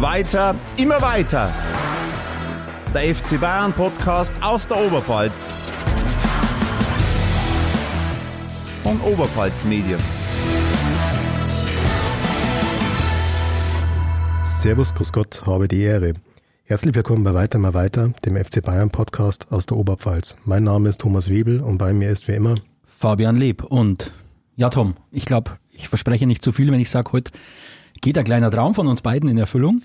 Weiter, immer weiter. Der FC Bayern Podcast aus der Oberpfalz. Von Oberpfalz Medien. Servus, Grüß Gott, habe die Ehre. Herzlich willkommen bei Weiter mal weiter, dem FC Bayern Podcast aus der Oberpfalz. Mein Name ist Thomas Webel und bei mir ist wie immer Fabian Leb. Und ja, Tom, ich glaube, ich verspreche nicht zu viel, wenn ich sage, heute geht ein kleiner Traum von uns beiden in Erfüllung,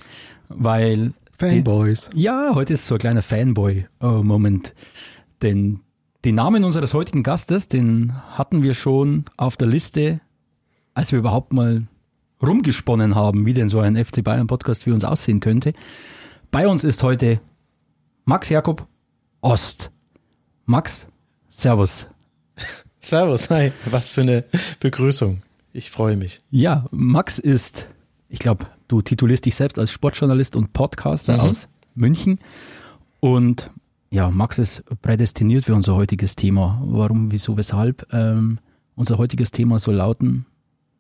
weil. Fanboys. Die, ja, heute ist so ein kleiner Fanboy-Moment. Denn den Namen unseres heutigen Gastes, den hatten wir schon auf der Liste, als wir überhaupt mal rumgesponnen haben, wie denn so ein FC Bayern Podcast für uns aussehen könnte. Bei uns ist heute Max Jakob Ost. Max, Servus. Servus, hi. Was für eine Begrüßung. Ich freue mich. Ja, Max ist, ich glaube, du titulierst dich selbst als Sportjournalist und Podcaster mhm. aus München. Und ja, Max ist prädestiniert für unser heutiges Thema. Warum, wieso, weshalb? Ähm, unser heutiges Thema soll lauten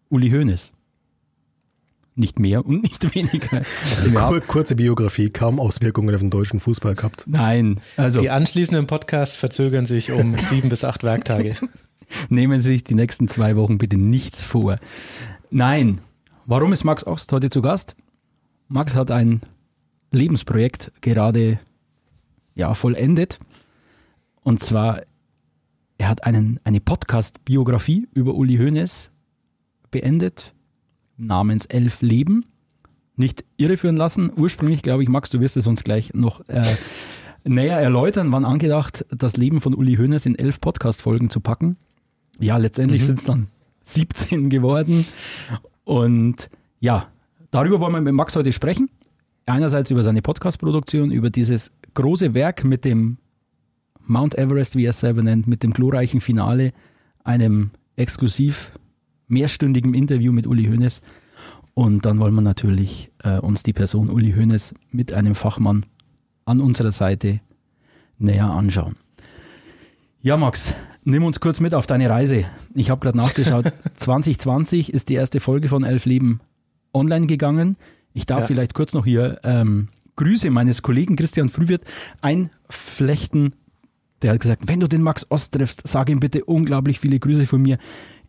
Uli Hoeneß. Nicht mehr und nicht weniger. Kur kurze Biografie, kaum Auswirkungen auf den deutschen Fußball gehabt. Nein, also. Die anschließenden Podcasts verzögern sich um sieben bis acht Werktage. Nehmen Sie sich die nächsten zwei Wochen bitte nichts vor. Nein. Warum ist Max Ost heute zu Gast? Max hat ein Lebensprojekt gerade ja, vollendet. Und zwar, er hat einen, eine Podcast-Biografie über Uli Hoeneß beendet namens Elf Leben. Nicht irreführen lassen. Ursprünglich, glaube ich, Max, du wirst es uns gleich noch äh, näher erläutern, wann angedacht, das Leben von Uli Hoeneß in elf Podcast-Folgen zu packen. Ja, letztendlich mhm. sind es dann 17 geworden. Und ja, darüber wollen wir mit Max heute sprechen. Einerseits über seine Podcast-Produktion, über dieses große Werk mit dem Mount Everest, wie er es selber nennt, mit dem glorreichen Finale, einem exklusiv mehrstündigem Interview mit Uli Hoeneß. Und dann wollen wir natürlich äh, uns die Person Uli Hoeneß mit einem Fachmann an unserer Seite näher anschauen. Ja, Max, nimm uns kurz mit auf deine Reise. Ich habe gerade nachgeschaut. 2020 ist die erste Folge von Elf Leben online gegangen. Ich darf ja. vielleicht kurz noch hier ähm, Grüße meines Kollegen Christian Frühwirt einflechten. Der hat gesagt, wenn du den Max Ost triffst, sag ihm bitte unglaublich viele Grüße von mir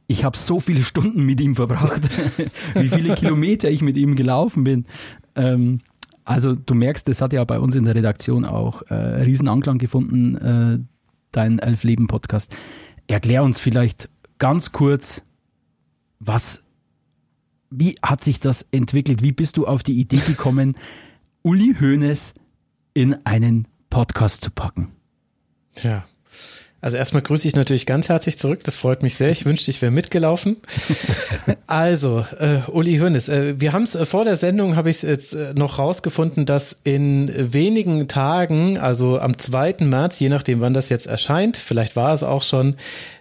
ich habe so viele Stunden mit ihm verbracht, wie viele Kilometer ich mit ihm gelaufen bin. Ähm, also du merkst, das hat ja bei uns in der Redaktion auch äh, riesen Anklang gefunden, äh, dein Elf-Leben-Podcast. Erklär uns vielleicht ganz kurz, was, wie hat sich das entwickelt? Wie bist du auf die Idee gekommen, Uli Hoeneß in einen Podcast zu packen? Ja, also erstmal grüße ich natürlich ganz herzlich zurück. Das freut mich sehr. Ich wünschte, ich wäre mitgelaufen. also, äh, Uli Hoeneß, äh, wir haben es äh, vor der Sendung, habe ich es jetzt äh, noch rausgefunden, dass in wenigen Tagen, also am 2. März, je nachdem, wann das jetzt erscheint, vielleicht war es auch schon,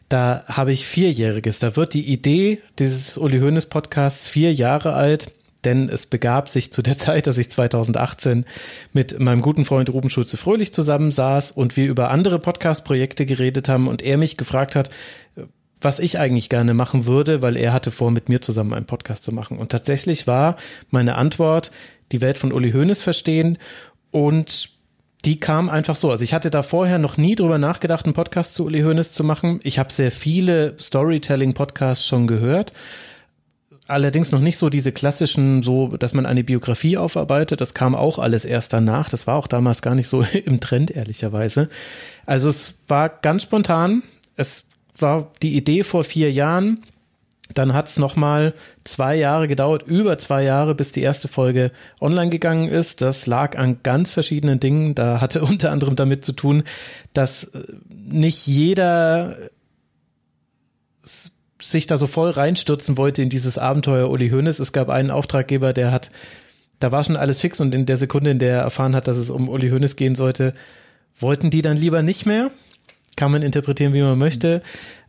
da habe ich Vierjähriges. Da wird die Idee dieses Uli Hoeneß Podcasts vier Jahre alt denn es begab sich zu der Zeit, dass ich 2018 mit meinem guten Freund Ruben Schulze-Fröhlich zusammensaß und wir über andere Podcast-Projekte geredet haben und er mich gefragt hat, was ich eigentlich gerne machen würde, weil er hatte vor, mit mir zusammen einen Podcast zu machen. Und tatsächlich war meine Antwort, die Welt von Uli Hoeneß verstehen und die kam einfach so. Also ich hatte da vorher noch nie drüber nachgedacht, einen Podcast zu Uli Hoeneß zu machen. Ich habe sehr viele Storytelling-Podcasts schon gehört Allerdings noch nicht so diese klassischen, so, dass man eine Biografie aufarbeitet. Das kam auch alles erst danach. Das war auch damals gar nicht so im Trend, ehrlicherweise. Also es war ganz spontan. Es war die Idee vor vier Jahren. Dann hat es nochmal zwei Jahre gedauert, über zwei Jahre, bis die erste Folge online gegangen ist. Das lag an ganz verschiedenen Dingen. Da hatte unter anderem damit zu tun, dass äh, nicht jeder sich da so voll reinstürzen wollte in dieses Abenteuer Uli Hoeneß. Es gab einen Auftraggeber, der hat, da war schon alles fix und in der Sekunde, in der er erfahren hat, dass es um Uli Hoeneß gehen sollte, wollten die dann lieber nicht mehr. Kann man interpretieren, wie man möchte.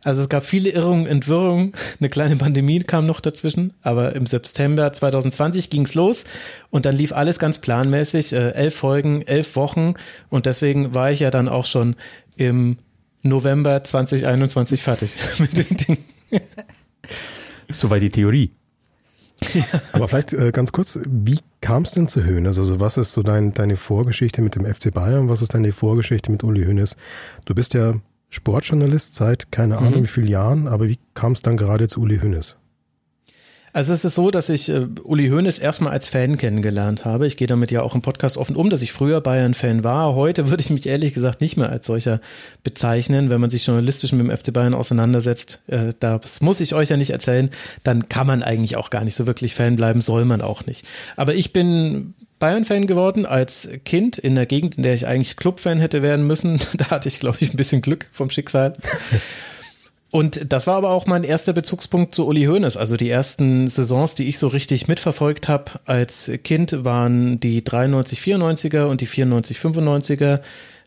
Also es gab viele Irrungen, Entwirrungen. Eine kleine Pandemie kam noch dazwischen. Aber im September 2020 ging's los und dann lief alles ganz planmäßig. Äh, elf Folgen, elf Wochen. Und deswegen war ich ja dann auch schon im November 2021 fertig mit dem Ding. Soweit die Theorie. Aber vielleicht äh, ganz kurz, wie kam es denn zu Hoeneß? Also was ist so dein, deine Vorgeschichte mit dem FC Bayern? Was ist deine Vorgeschichte mit Uli Hoeneß? Du bist ja Sportjournalist seit keine Ahnung Mhm. wie vielen Jahren, aber wie kam es dann gerade zu Uli Hoeneß? Also es ist so, dass ich äh, Uli Hoeneß erstmal als Fan kennengelernt habe. Ich gehe damit ja auch im Podcast offen um, dass ich früher Bayern-Fan war. Heute würde ich mich ehrlich gesagt nicht mehr als solcher bezeichnen. Wenn man sich journalistisch mit dem FC Bayern auseinandersetzt, äh, das muss ich euch ja nicht erzählen, dann kann man eigentlich auch gar nicht so wirklich Fan bleiben, soll man auch nicht. Aber ich bin Bayern-Fan geworden als Kind in der Gegend, in der ich eigentlich Club-Fan hätte werden müssen. Da hatte ich, glaube ich, ein bisschen Glück vom Schicksal. Und das war aber auch mein erster Bezugspunkt zu Uli Hoeneß. Also die ersten Saisons, die ich so richtig mitverfolgt habe als Kind, waren die 93, 94er und die 94, 95er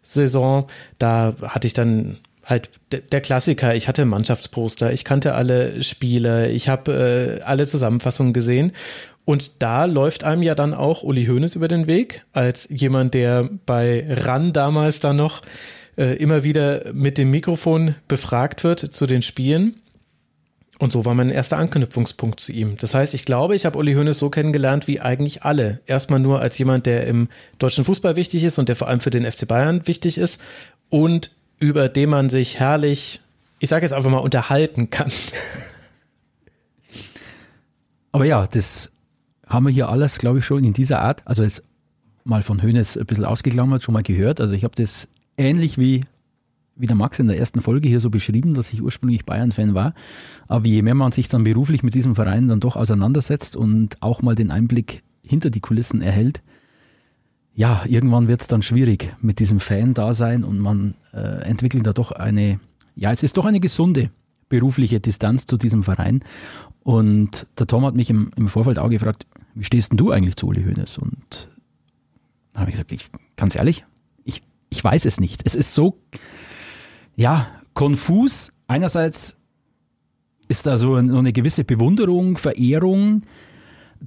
Saison. Da hatte ich dann halt der Klassiker. Ich hatte Mannschaftsposter, ich kannte alle Spieler, ich habe äh, alle Zusammenfassungen gesehen. Und da läuft einem ja dann auch Uli Hoeneß über den Weg, als jemand, der bei RAN damals dann noch äh, immer wieder mit dem Mikrofon befragt wird zu den Spielen. Und so war mein erster Anknüpfungspunkt zu ihm. Das heißt, ich glaube, ich habe Uli Hoeneß so kennengelernt wie eigentlich alle. Erstmal nur als jemand, der im deutschen Fußball wichtig ist und der vor allem für den FC Bayern wichtig ist und über den man sich herrlich, ich sage jetzt einfach mal, unterhalten kann. Aber ja, das haben wir hier alles, glaube ich, schon in dieser Art, also jetzt mal von Hönes ein bisschen ausgeklammert, schon mal gehört. Also ich habe das ähnlich wie, wie der Max in der ersten Folge hier so beschrieben, dass ich ursprünglich Bayern-Fan war. Aber je mehr man sich dann beruflich mit diesem Verein dann doch auseinandersetzt und auch mal den Einblick hinter die Kulissen erhält, ja, irgendwann wird es dann schwierig mit diesem Fan-Dasein und man äh, entwickelt da doch eine, ja, es ist doch eine gesunde berufliche Distanz zu diesem Verein. Und der Tom hat mich im, im Vorfeld auch gefragt, wie stehst denn du eigentlich zu Uli Hoeneß? Und da habe ich gesagt, ich, ganz ehrlich, ich, weiß es nicht. Es ist so, ja, konfus. Einerseits ist da so eine gewisse Bewunderung, Verehrung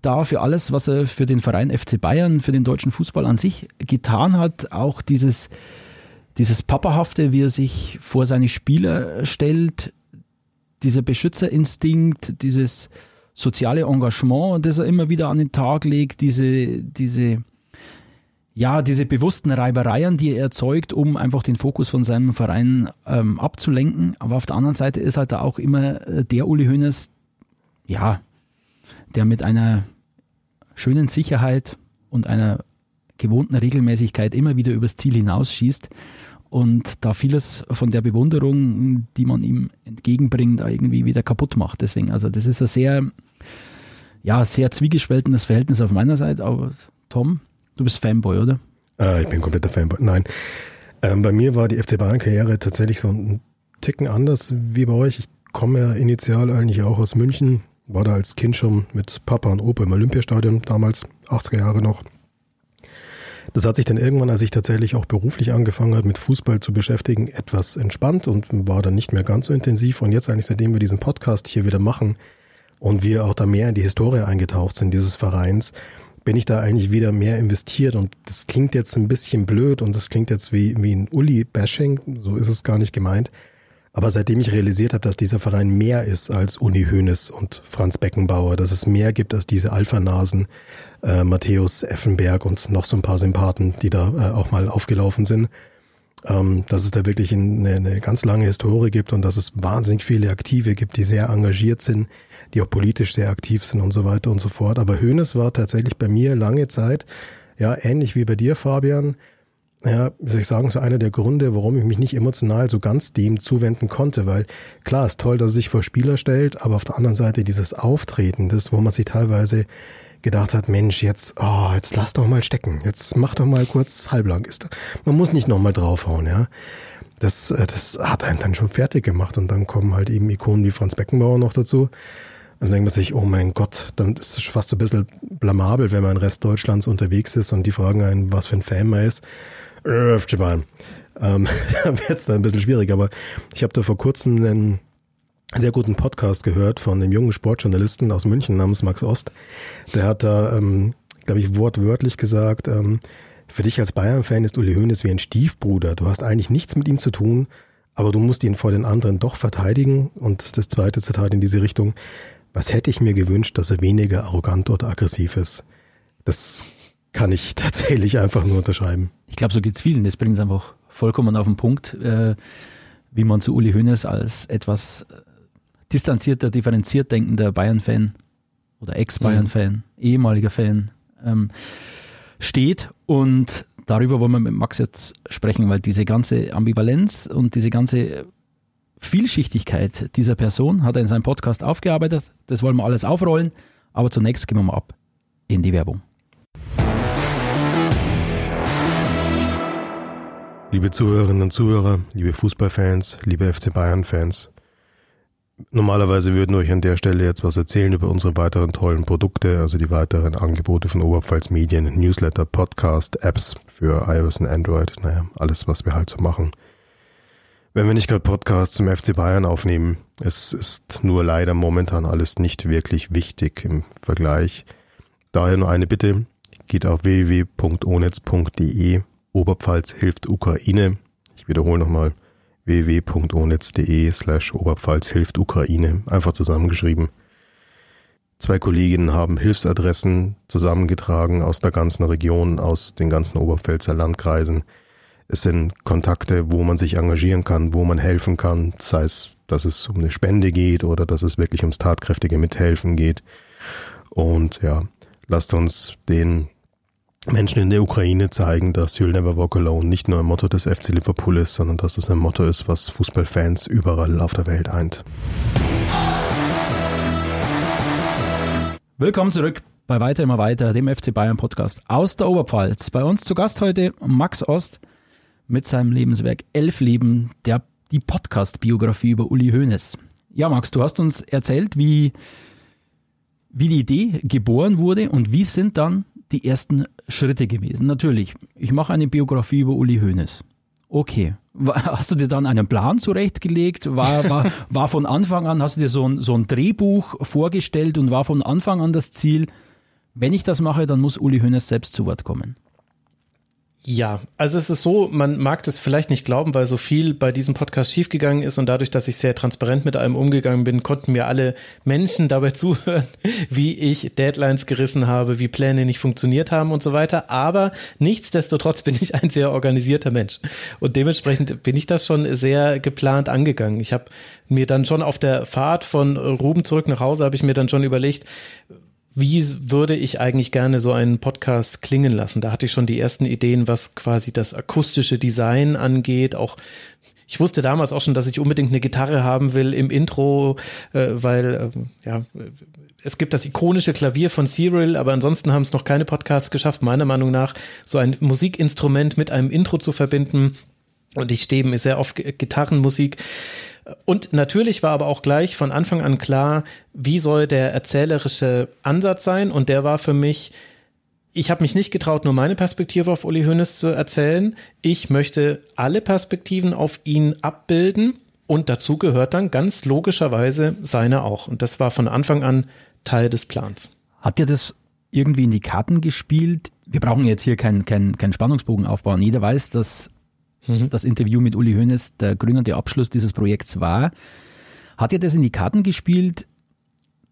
da für alles, was er für den Verein FC Bayern, für den deutschen Fußball an sich getan hat. Auch dieses, dieses Papahafte, wie er sich vor seine Spieler stellt, dieser Beschützerinstinkt, dieses soziale Engagement, das er immer wieder an den Tag legt, diese, diese, ja, diese bewussten Reibereien, die er erzeugt, um einfach den Fokus von seinem Verein ähm, abzulenken. Aber auf der anderen Seite ist halt da auch immer äh, der Uli Hoeneß, ja, der mit einer schönen Sicherheit und einer gewohnten Regelmäßigkeit immer wieder übers Ziel hinausschießt und da vieles von der Bewunderung, die man ihm entgegenbringt, da irgendwie wieder kaputt macht. Deswegen, also das ist ein sehr, ja, sehr zwiegespaltenes Verhältnis auf meiner Seite. Aber Tom, du bist Fanboy, oder? Äh, ich bin kompletter Fanboy. Nein. Ähm, bei mir war die FC Bayern-Karriere tatsächlich so ein Ticken anders wie bei euch. Ich komme ja initial eigentlich auch aus München, war da als Kind schon mit Papa und Opa im Olympiastadion, damals 80er Jahre noch. Das hat sich dann irgendwann, als ich tatsächlich auch beruflich angefangen habe, mit Fußball zu beschäftigen, etwas entspannt und war dann nicht mehr ganz so intensiv. Und jetzt eigentlich, seitdem wir diesen Podcast hier wieder machen und wir auch da mehr in die Historie eingetaucht sind, dieses Vereins, bin ich da eigentlich wieder mehr investiert. Und das klingt jetzt ein bisschen blöd und das klingt jetzt wie, wie ein Uli-Bashing, so ist es gar nicht gemeint. Aber seitdem ich realisiert habe, dass dieser Verein mehr ist als Uni Hoeneß und Franz Beckenbauer, dass es mehr gibt als diese Alpha-Nasen, äh, Matthäus Effenberg und noch so ein paar Sympathen, die da äh, auch mal aufgelaufen sind, ähm, dass es da wirklich eine, eine ganz lange Historie gibt und dass es wahnsinnig viele Aktive gibt, die sehr engagiert sind, die auch politisch sehr aktiv sind und so weiter und so fort. Aber Hoeneß war tatsächlich bei mir lange Zeit, ja, ähnlich wie bei dir, Fabian, ja, soll ich sagen, so einer der Gründe, warum ich mich nicht emotional so ganz dem zuwenden konnte, weil klar, ist toll, dass er sich vor Spieler stellt, aber auf der anderen Seite dieses Auftreten, das, wo man sich teilweise gedacht hat, Mensch, jetzt, oh, jetzt lass doch mal stecken, jetzt mach doch mal kurz halblang. Ist, man muss nicht nochmal draufhauen, ja. Das, äh, das hat einen dann schon fertig gemacht und dann kommen halt eben Ikonen wie Franz Beckenbauer noch dazu. Dann denkt man sich, oh mein Gott, dann ist es fast so ein bisschen blamabel, wenn man in Rest Deutschlands unterwegs ist und die fragen einen, was für ein Fan man ist. Bayern. Ähm, da wird es dann ein bisschen schwierig, aber ich habe da vor kurzem einen sehr guten Podcast gehört von einem jungen Sportjournalisten aus München namens Max Ost. Der hat da, ähm, glaube ich, wortwörtlich gesagt, ähm, für dich als Bayern-Fan ist Uli Hoeneß wie ein Stiefbruder. Du hast eigentlich nichts mit ihm zu tun, aber du musst ihn vor den anderen doch verteidigen. Und das zweite Zitat in diese Richtung, was hätte ich mir gewünscht, dass er weniger arrogant oder aggressiv ist. Das kann ich tatsächlich einfach nur unterschreiben. Ich glaube, so geht's vielen. Das bringt es einfach vollkommen auf den Punkt, äh, wie man zu Uli Hoeneß als etwas äh, distanzierter, differenziert denkender Bayern-Fan oder Ex-Bayern-Fan, mhm. ehemaliger Fan ähm, steht. Und darüber wollen wir mit Max jetzt sprechen, weil diese ganze Ambivalenz und diese ganze Vielschichtigkeit dieser Person hat er in seinem Podcast aufgearbeitet. Das wollen wir alles aufrollen. Aber zunächst gehen wir mal ab in die Werbung. Liebe Zuhörerinnen und Zuhörer, liebe Fußballfans, liebe FC Bayern-Fans. Normalerweise würden wir euch an der Stelle jetzt was erzählen über unsere weiteren tollen Produkte, also die weiteren Angebote von Oberpfalz Medien, Newsletter, Podcast, Apps für iOS und Android, naja, alles, was wir halt so machen. Wenn wir nicht gerade Podcasts zum FC Bayern aufnehmen, es ist nur leider momentan alles nicht wirklich wichtig im Vergleich. Daher nur eine Bitte, geht auf www.onetz.de, Oberpfalz hilft Ukraine. Ich wiederhole nochmal, www.onetz.de slash Oberpfalz hilft Ukraine, einfach zusammengeschrieben. Zwei Kolleginnen haben Hilfsadressen zusammengetragen aus der ganzen Region, aus den ganzen Oberpfälzer Landkreisen. Es sind Kontakte, wo man sich engagieren kann, wo man helfen kann, sei es, dass es um eine Spende geht oder dass es wirklich ums tatkräftige Mithelfen geht. Und ja, lasst uns den Menschen in der Ukraine zeigen, dass You'll Never Walk Alone nicht nur ein Motto des FC Liverpool ist, sondern dass es ein Motto ist, was Fußballfans überall auf der Welt eint. Willkommen zurück bei Weiter immer weiter, dem FC Bayern Podcast aus der Oberpfalz. Bei uns zu Gast heute Max Ost mit seinem Lebenswerk Elf Leben, der, die Podcast-Biografie über Uli Hoeneß. Ja, Max, du hast uns erzählt, wie, wie die Idee geboren wurde und wie sind dann die ersten Schritte gewesen. Natürlich, ich mache eine Biografie über Uli Hoeneß. Okay. Hast du dir dann einen Plan zurechtgelegt? War, war, war von Anfang an, hast du dir so ein, so ein Drehbuch vorgestellt und war von Anfang an das Ziel, wenn ich das mache, dann muss Uli Hoeneß selbst zu Wort kommen? Ja, also es ist so, man mag das vielleicht nicht glauben, weil so viel bei diesem Podcast schiefgegangen ist und dadurch, dass ich sehr transparent mit allem umgegangen bin, konnten mir alle Menschen dabei zuhören, wie ich Deadlines gerissen habe, wie Pläne nicht funktioniert haben und so weiter. Aber nichtsdestotrotz bin ich ein sehr organisierter Mensch und dementsprechend bin ich das schon sehr geplant angegangen. Ich habe mir dann schon auf der Fahrt von Ruben zurück nach Hause habe ich mir dann schon überlegt, wie würde ich eigentlich gerne so einen Podcast klingen lassen? Da hatte ich schon die ersten Ideen, was quasi das akustische Design angeht. Auch ich wusste damals auch schon, dass ich unbedingt eine Gitarre haben will im Intro, äh, weil äh, ja es gibt das ikonische Klavier von Cyril, aber ansonsten haben es noch keine Podcasts geschafft, meiner Meinung nach, so ein Musikinstrument mit einem Intro zu verbinden. Und ich stehe mir sehr auf Gitarrenmusik. Und natürlich war aber auch gleich von Anfang an klar, wie soll der erzählerische Ansatz sein. Und der war für mich, ich habe mich nicht getraut, nur meine Perspektive auf Uli Hoeneß zu erzählen. Ich möchte alle Perspektiven auf ihn abbilden. Und dazu gehört dann ganz logischerweise seine auch. Und das war von Anfang an Teil des Plans. Hat dir das irgendwie in die Karten gespielt? Wir brauchen jetzt hier keinen kein, kein Spannungsbogen aufbauen. Jeder weiß, dass mhm. das Interview mit Uli Hoeneß der gründende Abschluss dieses Projekts war. Hat er das in die Karten gespielt,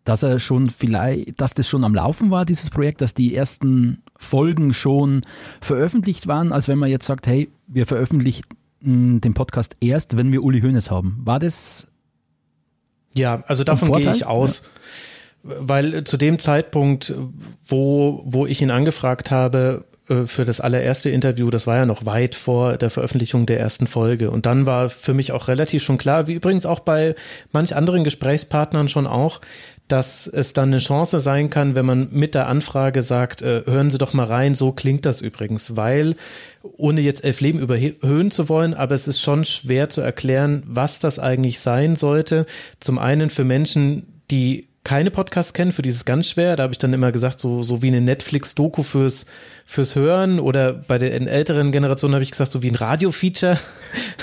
dass er schon vielleicht, dass das schon am Laufen war, dieses Projekt, dass die ersten Folgen schon veröffentlicht waren, als wenn man jetzt sagt, hey, wir veröffentlichen den Podcast erst, wenn wir Uli Hoeneß haben. War das? Ja, also davon gehe ich aus. Ja weil zu dem Zeitpunkt, wo, wo ich ihn angefragt habe, für das allererste Interview, das war ja noch weit vor der Veröffentlichung der ersten Folge. Und dann war für mich auch relativ schon klar, wie übrigens auch bei manch anderen Gesprächspartnern schon auch, dass es dann eine Chance sein kann, wenn man mit der Anfrage sagt, äh, hören Sie doch mal rein, so klingt das übrigens, weil, ohne jetzt elf Leben überhöhen zu wollen, aber es ist schon schwer zu erklären, was das eigentlich sein sollte. Zum einen für Menschen, die keine Podcasts kennen, für dieses ganz schwer. Da habe ich dann immer gesagt, so, so wie eine Netflix-Doku fürs, fürs Hören oder bei den älteren Generationen habe ich gesagt, so wie ein Radio-Feature,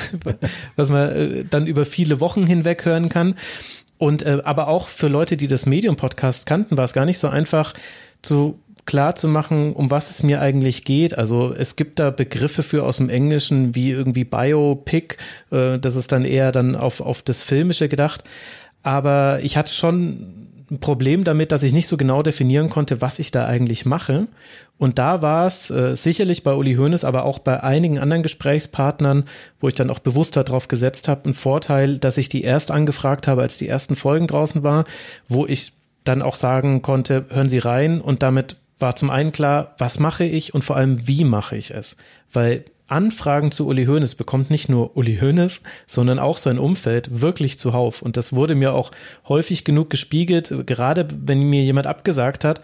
was man äh, dann über viele Wochen hinweg hören kann. Und äh, aber auch für Leute, die das Medium-Podcast kannten, war es gar nicht so einfach zu klar zu machen, um was es mir eigentlich geht. Also es gibt da Begriffe für aus dem Englischen wie irgendwie Biopic, äh, das ist dann eher dann auf, auf das Filmische gedacht. Aber ich hatte schon ein Problem damit, dass ich nicht so genau definieren konnte, was ich da eigentlich mache. Und da war es äh, sicherlich bei Uli Hoeneß, aber auch bei einigen anderen Gesprächspartnern, wo ich dann auch bewusster drauf gesetzt habe, ein Vorteil, dass ich die erst angefragt habe, als die ersten Folgen draußen war, wo ich dann auch sagen konnte, hören Sie rein und damit war zum einen klar, was mache ich und vor allem, wie mache ich es? Weil Anfragen zu Uli Hoeneß bekommt nicht nur Uli Hoeneß, sondern auch sein Umfeld wirklich zuhauf. Und das wurde mir auch häufig genug gespiegelt, gerade wenn mir jemand abgesagt hat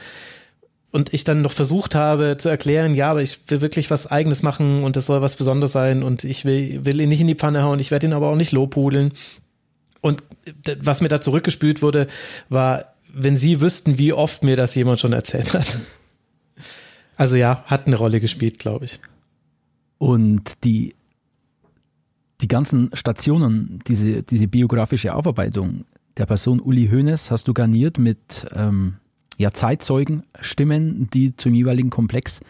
und ich dann noch versucht habe zu erklären, ja, aber ich will wirklich was eigenes machen und das soll was Besonderes sein und ich will, will ihn nicht in die Pfanne hauen, ich werde ihn aber auch nicht lobhudeln. Und was mir da zurückgespült wurde, war, wenn Sie wüssten, wie oft mir das jemand schon erzählt hat. Also ja, hat eine Rolle gespielt, glaube ich. Und die, die ganzen Stationen, diese, diese biografische Aufarbeitung der Person Uli Hoeneß hast du garniert mit ähm, ja, Zeitzeugenstimmen, die zum jeweiligen Komplex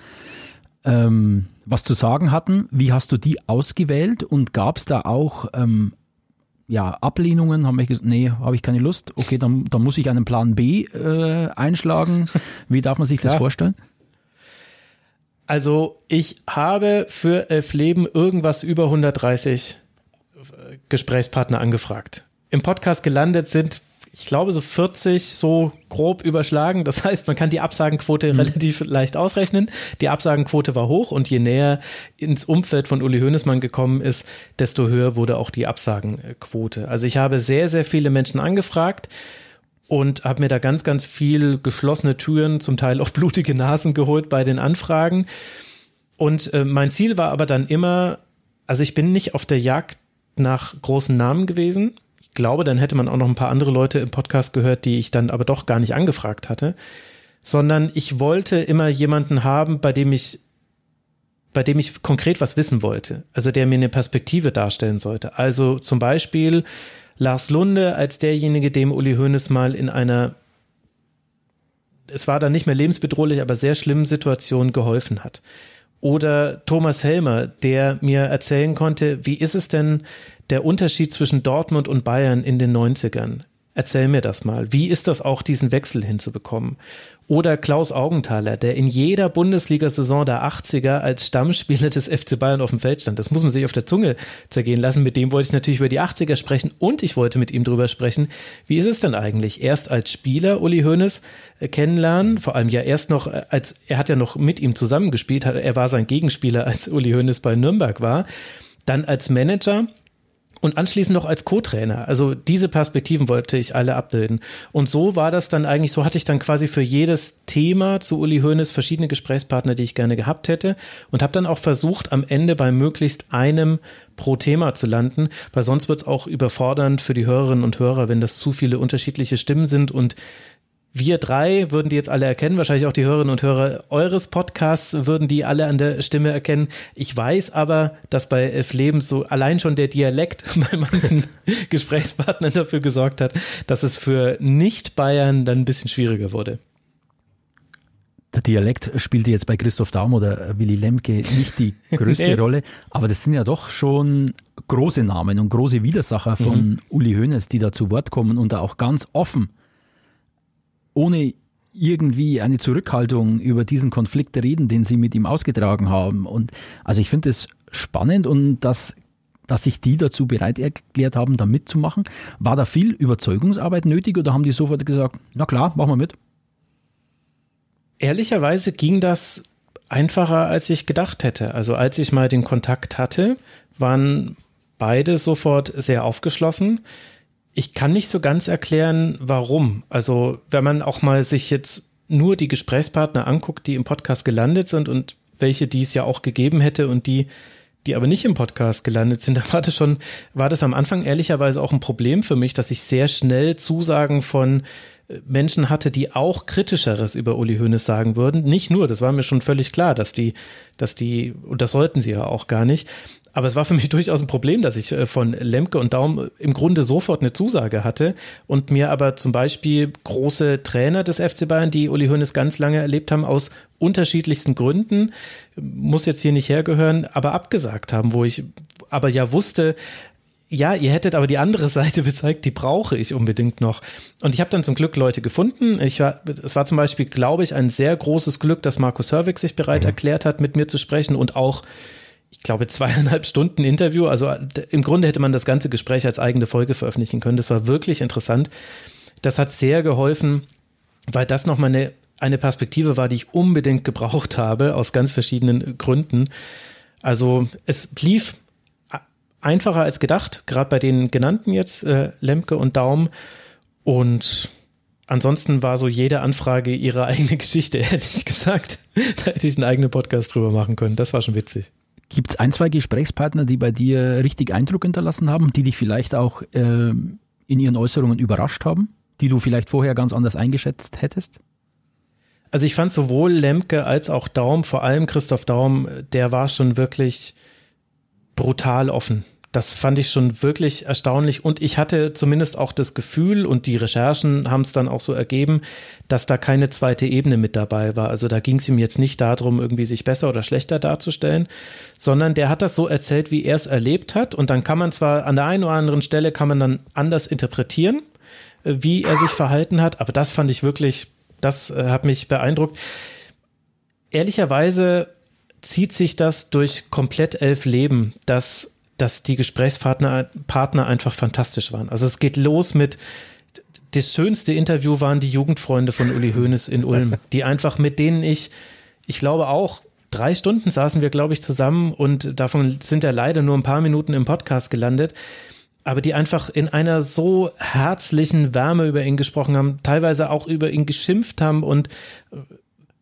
ähm, was zu sagen hatten. Wie hast du die ausgewählt und gab es da auch ähm, ja, Ablehnungen? Haben wir gesagt, nee, habe ich keine Lust. Okay, dann, dann muss ich einen Plan B äh, einschlagen. Wie darf man sich das vorstellen? Also ich habe für Elf Leben irgendwas über 130 äh, Gesprächspartner angefragt. Im Podcast gelandet sind, ich glaube, so 40 so grob überschlagen. Das heißt, man kann die Absagenquote mhm. relativ leicht ausrechnen. Die Absagenquote war hoch und je näher ins Umfeld von Uli Hoeneßmann gekommen ist, desto höher wurde auch die Absagenquote. Also ich habe sehr, sehr viele Menschen angefragt und habe mir da ganz, ganz viel geschlossene Türen, zum Teil auch blutige Nasen geholt bei den Anfragen. Und äh, mein Ziel war aber dann immer, also ich bin nicht auf der Jagd nach großen Namen gewesen. Ich glaube, dann hätte man auch noch ein paar andere Leute im Podcast gehört, die ich dann aber doch gar nicht angefragt hatte, sondern ich wollte immer jemanden haben, bei dem ich bei dem ich konkret was wissen wollte, also der mir eine Perspektive darstellen sollte. Also zum Beispiel Lars Lunde als derjenige, dem Uli Hoeneß mal in einer, es war dann nicht mehr lebensbedrohlich, aber sehr schlimmen Situation geholfen hat. Oder Thomas Helmer, der mir erzählen konnte, wie ist es denn der Unterschied zwischen Dortmund und Bayern in den 90ern? Erzähl mir das mal. Wie ist das auch, diesen Wechsel hinzubekommen? Oder Klaus Augenthaler, der in jeder Bundesliga-Saison der 80er als Stammspieler des FC Bayern auf dem Feld stand. Das muss man sich auf der Zunge zergehen lassen. Mit dem wollte ich natürlich über die 80er sprechen und ich wollte mit ihm drüber sprechen. Wie ist es denn eigentlich? Erst als Spieler Uli Hoeneß äh, kennenlernen, vor allem ja erst noch äh, als, er hat ja noch mit ihm zusammengespielt, er war sein Gegenspieler, als Uli Hoeneß bei Nürnberg war. Dann als Manager und anschließend noch als Co-Trainer. Also diese Perspektiven wollte ich alle abbilden. Und so war das dann eigentlich, so hatte ich dann quasi für jedes Thema zu Uli Hoeneß verschiedene Gesprächspartner, die ich gerne gehabt hätte und habe dann auch versucht, am Ende bei möglichst einem pro Thema zu landen, weil sonst wird es auch überfordernd für die Hörerinnen und Hörer, wenn das zu viele unterschiedliche Stimmen sind und wir drei würden die jetzt alle erkennen, wahrscheinlich auch die Hörerinnen und Hörer eures Podcasts würden die alle an der Stimme erkennen. Ich weiß aber, dass bei Elf Leben so allein schon der Dialekt bei manchen Gesprächspartnern dafür gesorgt hat, dass es für Nicht-Bayern dann ein bisschen schwieriger wurde. Der Dialekt spielte jetzt bei Christoph Daum oder Willy Lemke nicht die größte nee. Rolle, aber das sind ja doch schon große Namen und große Widersacher von mhm. Uli Hoeneß, die da zu Wort kommen und da auch ganz offen ohne irgendwie eine Zurückhaltung über diesen Konflikt reden, den sie mit ihm ausgetragen haben. Und also ich finde es spannend und dass, dass sich die dazu bereit erklärt haben, da mitzumachen. War da viel Überzeugungsarbeit nötig oder haben die sofort gesagt, na klar, machen wir mit? Ehrlicherweise ging das einfacher, als ich gedacht hätte. Also als ich mal den Kontakt hatte, waren beide sofort sehr aufgeschlossen ich kann nicht so ganz erklären, warum. Also, wenn man auch mal sich jetzt nur die Gesprächspartner anguckt, die im Podcast gelandet sind und welche, die es ja auch gegeben hätte und die, die aber nicht im Podcast gelandet sind, da war das schon, war das am Anfang ehrlicherweise auch ein Problem für mich, dass ich sehr schnell Zusagen von äh, Menschen hatte, die auch kritischeres über Uli Hoeneß sagen würden. Nicht nur, das war mir schon völlig klar, dass die, dass die, und das sollten sie ja auch gar nicht, aber es war für mich durchaus ein Problem, dass ich äh, von Lemke und Daum im Grunde sofort eine Zusage hatte und mir aber zum Beispiel große Trainer des FC Bayern, die Uli Hoeneß ganz lange erlebt haben, aus unterschiedlichsten Gründen, muss jetzt hier nicht hergehören, aber abgesagt haben, wo ich aber ja wusste, ja, ihr hättet aber die andere Seite gezeigt, die brauche ich unbedingt noch. Und ich habe dann zum Glück Leute gefunden. Ich war, es war zum Beispiel, glaube ich, ein sehr großes Glück, dass Markus Herwig sich bereit mhm. erklärt hat, mit mir zu sprechen und auch ich glaube, zweieinhalb Stunden Interview. Also im Grunde hätte man das ganze Gespräch als eigene Folge veröffentlichen können. Das war wirklich interessant. Das hat sehr geholfen, weil das nochmal eine, eine Perspektive war, die ich unbedingt gebraucht habe, aus ganz verschiedenen Gründen. Also es lief einfacher als gedacht, gerade bei den genannten jetzt, äh, Lemke und Daum. Und ansonsten war so jede Anfrage ihre eigene Geschichte, ehrlich gesagt. da hätte ich einen eigenen Podcast drüber machen können. Das war schon witzig. Gibt es ein, zwei Gesprächspartner, die bei dir richtig Eindruck hinterlassen haben, die dich vielleicht auch äh, in ihren Äußerungen überrascht haben, die du vielleicht vorher ganz anders eingeschätzt hättest? Also ich fand sowohl Lemke als auch Daum, vor allem Christoph Daum, der war schon wirklich brutal offen. Das fand ich schon wirklich erstaunlich und ich hatte zumindest auch das Gefühl und die Recherchen haben es dann auch so ergeben, dass da keine zweite Ebene mit dabei war. Also da ging es ihm jetzt nicht darum, irgendwie sich besser oder schlechter darzustellen, sondern der hat das so erzählt, wie er es erlebt hat und dann kann man zwar an der einen oder anderen Stelle kann man dann anders interpretieren, äh, wie er sich verhalten hat, aber das fand ich wirklich, das äh, hat mich beeindruckt. Ehrlicherweise zieht sich das durch komplett elf Leben, dass dass die Gesprächspartner Partner einfach fantastisch waren. Also es geht los mit das schönste Interview waren die Jugendfreunde von Uli Hoeneß in Ulm, die einfach mit denen ich, ich glaube auch drei Stunden saßen wir, glaube ich, zusammen und davon sind ja leider nur ein paar Minuten im Podcast gelandet. Aber die einfach in einer so herzlichen Wärme über ihn gesprochen haben, teilweise auch über ihn geschimpft haben und äh,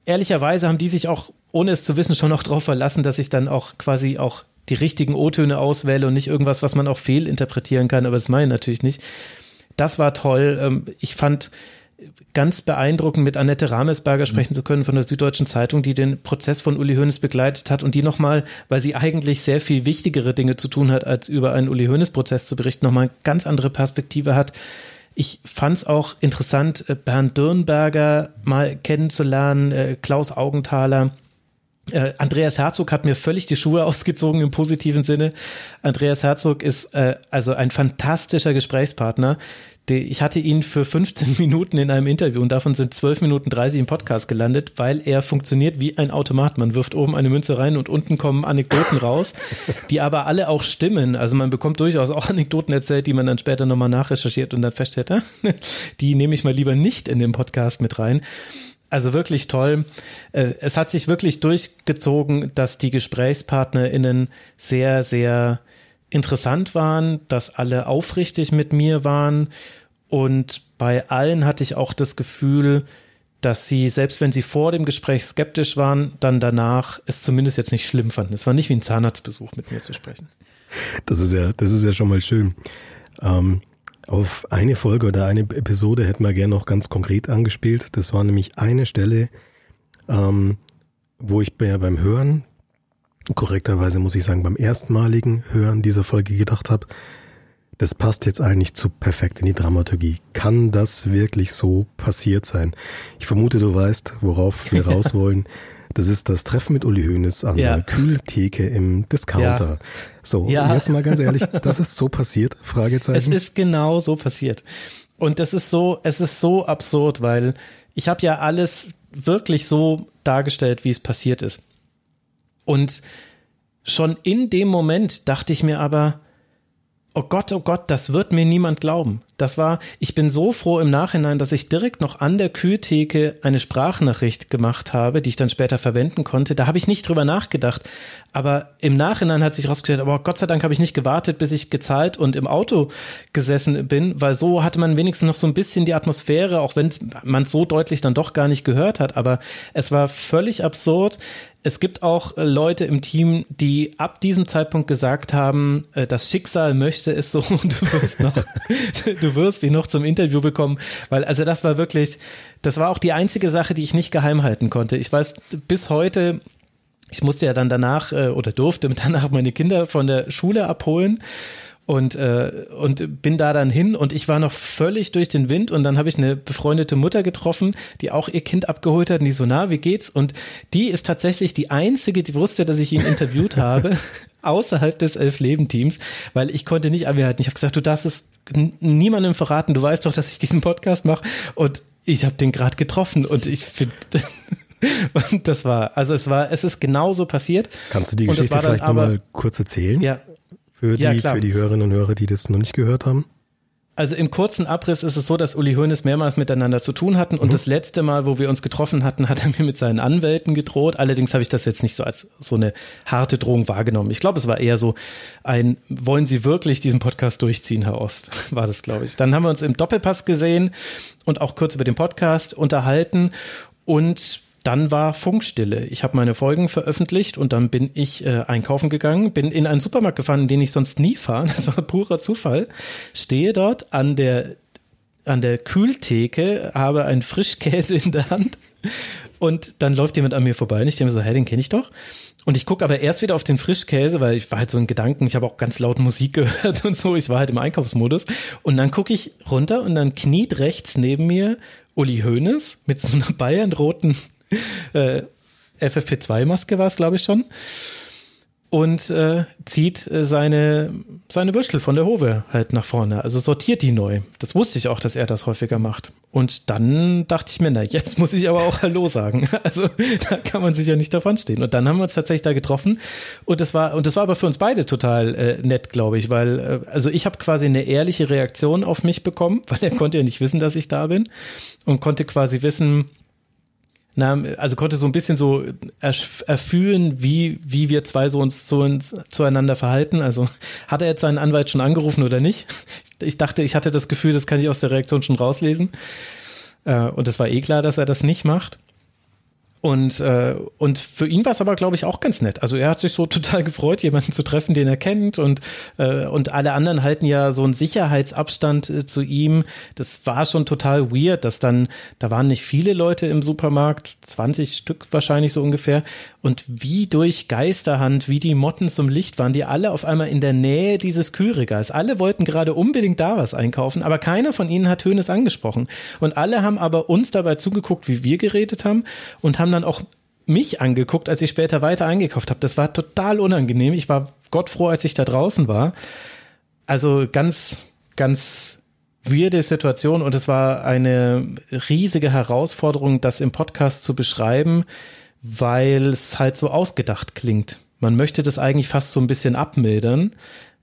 ehrlicherweise haben die sich auch, ohne es zu wissen, schon noch darauf verlassen, dass ich dann auch quasi auch die richtigen O-Töne auswähle und nicht irgendwas, was man auch fehlinterpretieren kann, aber das meine ich natürlich nicht. Das war toll. Ähm, ich fand ganz beeindruckend, mit Annette Ramesberger sprechen zu können von der Süddeutschen Zeitung, die den Prozess von Uli Hoeneß begleitet hat und die nochmal, weil sie eigentlich sehr viel wichtigere Dinge zu tun hat, als über einen Uli Hoeneß-Prozess zu berichten, nochmal eine ganz andere Perspektive hat. Ich fand es auch interessant, äh, Bernd Dürnberger mal kennenzulernen, äh, Klaus Augenthaler, Andreas Herzog hat mir völlig die Schuhe ausgezogen im positiven Sinne. Andreas Herzog ist äh, also ein fantastischer Gesprächspartner. Ich hatte ihn für 15 Minuten in einem Interview und davon sind 12 Minuten 30 im Podcast gelandet, weil er funktioniert wie ein Automat. Man wirft oben eine Münze rein und unten kommen Anekdoten raus, die aber alle auch stimmen. Also man bekommt durchaus auch Anekdoten erzählt, die man dann später nochmal nachrecherchiert und dann feststellt, die nehme ich mal lieber nicht in den Podcast mit rein. Also wirklich toll. Äh, es hat sich wirklich durchgezogen, dass die GesprächspartnerInnen sehr, sehr interessant waren, dass alle aufrichtig mit mir waren und bei allen hatte ich auch das Gefühl, dass sie, selbst wenn sie vor dem Gespräch skeptisch waren, dann danach es zumindest jetzt nicht schlimm fanden. Es war nicht wie ein Zahnarztbesuch, mit mir zu sprechen. Das ist ja, das ist ja schon mal schön. Ähm, auf eine Folge oder eine Episode hätten wir gerne noch ganz konkret angespielt. Das war nämlich eine Stelle, ähm, wo ich mir beim Hören, korrekterweise muss ich sagen, beim erstmaligen Hören dieser Folge gedacht habe, das passt jetzt eigentlich zu perfekt in die Dramaturgie. Kann das wirklich so passiert sein? Ich vermute, du weißt, worauf wir raus wollen. Das ist das Treffen mit Uli Hoeneß an ja. der Kühltheke im Discounter. Ja. So, ja. jetzt mal ganz ehrlich, das ist so passiert? Fragezeichen. Es ist genau so passiert. Und das ist so, es ist so absurd, weil ich habe ja alles wirklich so dargestellt, wie es passiert ist. Und schon in dem Moment dachte ich mir aber, oh Gott, oh Gott, das wird mir niemand glauben. Das war, ich bin so froh im Nachhinein, dass ich direkt noch an der Kühltheke eine Sprachnachricht gemacht habe, die ich dann später verwenden konnte. Da habe ich nicht drüber nachgedacht. Aber im Nachhinein hat sich rausgestellt, aber Gott sei Dank habe ich nicht gewartet, bis ich gezahlt und im Auto gesessen bin, weil so hatte man wenigstens noch so ein bisschen die Atmosphäre, auch wenn man es so deutlich dann doch gar nicht gehört hat. Aber es war völlig absurd. Es gibt auch äh, Leute im Team, die ab diesem Zeitpunkt gesagt haben, äh, das Schicksal möchte es so und du wirst noch, du wirst dich noch zum Interview bekommen, weil also das war wirklich, das war auch die einzige Sache, die ich nicht geheim halten konnte. Ich weiß bis heute, ich musste ja dann danach äh, oder durfte danach meine Kinder von der Schule abholen und, äh, und bin da dann hin und ich war noch völlig durch den Wind und dann habe ich eine befreundete Mutter getroffen, die auch ihr Kind abgeholt hat und die so, na, wie geht's? Und die ist tatsächlich die einzige, die wusste, dass ich ihn interviewt habe außerhalb des Elf-Leben-Teams, weil ich konnte nicht anhalten. Ich habe gesagt, du darfst es niemandem verraten. Du weißt doch, dass ich diesen Podcast mache und ich habe den gerade getroffen und ich finde und das war, also es war, es ist genauso passiert. Kannst du die Geschichte vielleicht nochmal kurz erzählen? Ja. Für die, ja, für die Hörerinnen und Hörer, die das noch nicht gehört haben? Also im kurzen Abriss ist es so, dass Uli Hoeneß mehrmals miteinander zu tun hatten und mhm. das letzte Mal, wo wir uns getroffen hatten, hat er mir mit seinen Anwälten gedroht. Allerdings habe ich das jetzt nicht so als so eine harte Drohung wahrgenommen. Ich glaube, es war eher so ein, wollen Sie wirklich diesen Podcast durchziehen, Herr Ost? War das, glaube ich. Dann haben wir uns im Doppelpass gesehen und auch kurz über den Podcast unterhalten und dann war Funkstille. Ich habe meine Folgen veröffentlicht und dann bin ich äh, einkaufen gegangen, bin in einen Supermarkt gefahren, den ich sonst nie fahre. Das war purer Zufall. Stehe dort an der an der Kühltheke, habe einen Frischkäse in der Hand und dann läuft jemand an mir vorbei und ich denke mir so, hä, den kenne ich doch. Und ich gucke aber erst wieder auf den Frischkäse, weil ich war halt so in Gedanken, ich habe auch ganz laut Musik gehört und so, ich war halt im Einkaufsmodus. Und dann gucke ich runter und dann kniet rechts neben mir Uli Hoeneß mit so einer bayernroten äh, FFP2-Maske war es, glaube ich, schon. Und äh, zieht äh, seine, seine Würstel von der Hove halt nach vorne. Also sortiert die neu. Das wusste ich auch, dass er das häufiger macht. Und dann dachte ich mir, na, jetzt muss ich aber auch Hallo sagen. Also da kann man sich ja nicht davon stehen. Und dann haben wir uns tatsächlich da getroffen. Und das war, und das war aber für uns beide total äh, nett, glaube ich, weil, äh, also ich habe quasi eine ehrliche Reaktion auf mich bekommen, weil er konnte ja nicht wissen, dass ich da bin. Und konnte quasi wissen, na, also konnte so ein bisschen so erfühlen, wie, wie wir zwei so uns, zu uns zueinander verhalten. Also hat er jetzt seinen Anwalt schon angerufen oder nicht? Ich dachte, ich hatte das Gefühl, das kann ich aus der Reaktion schon rauslesen. Äh, und es war eh klar, dass er das nicht macht. Und, äh, und für ihn war es aber, glaube ich, auch ganz nett. Also er hat sich so total gefreut, jemanden zu treffen, den er kennt. Und, äh, und alle anderen halten ja so einen Sicherheitsabstand äh, zu ihm. Das war schon total weird, dass dann, da waren nicht viele Leute im Supermarkt, 20 Stück wahrscheinlich so ungefähr. Und wie durch Geisterhand, wie die Motten zum Licht waren, die alle auf einmal in der Nähe dieses Kühlregals. Alle wollten gerade unbedingt da was einkaufen, aber keiner von ihnen hat Hönes angesprochen. Und alle haben aber uns dabei zugeguckt, wie wir geredet haben und haben dann auch mich angeguckt, als ich später weiter eingekauft habe. Das war total unangenehm. Ich war gottfroh, als ich da draußen war. Also ganz, ganz weirde Situation und es war eine riesige Herausforderung, das im Podcast zu beschreiben, weil es halt so ausgedacht klingt. Man möchte das eigentlich fast so ein bisschen abmildern,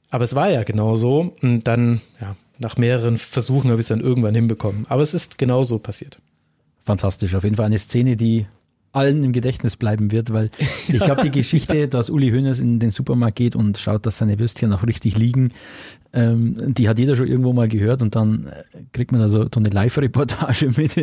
aber es war ja genau so und dann, ja, nach mehreren Versuchen habe ich es dann irgendwann hinbekommen. Aber es ist genau so passiert. Fantastisch. Auf jeden Fall eine Szene, die allen im Gedächtnis bleiben wird, weil ich glaube, die Geschichte, dass Uli Hoeneß in den Supermarkt geht und schaut, dass seine Würstchen noch richtig liegen, ähm, die hat jeder schon irgendwo mal gehört und dann äh, kriegt man da so, so eine Live-Reportage mit,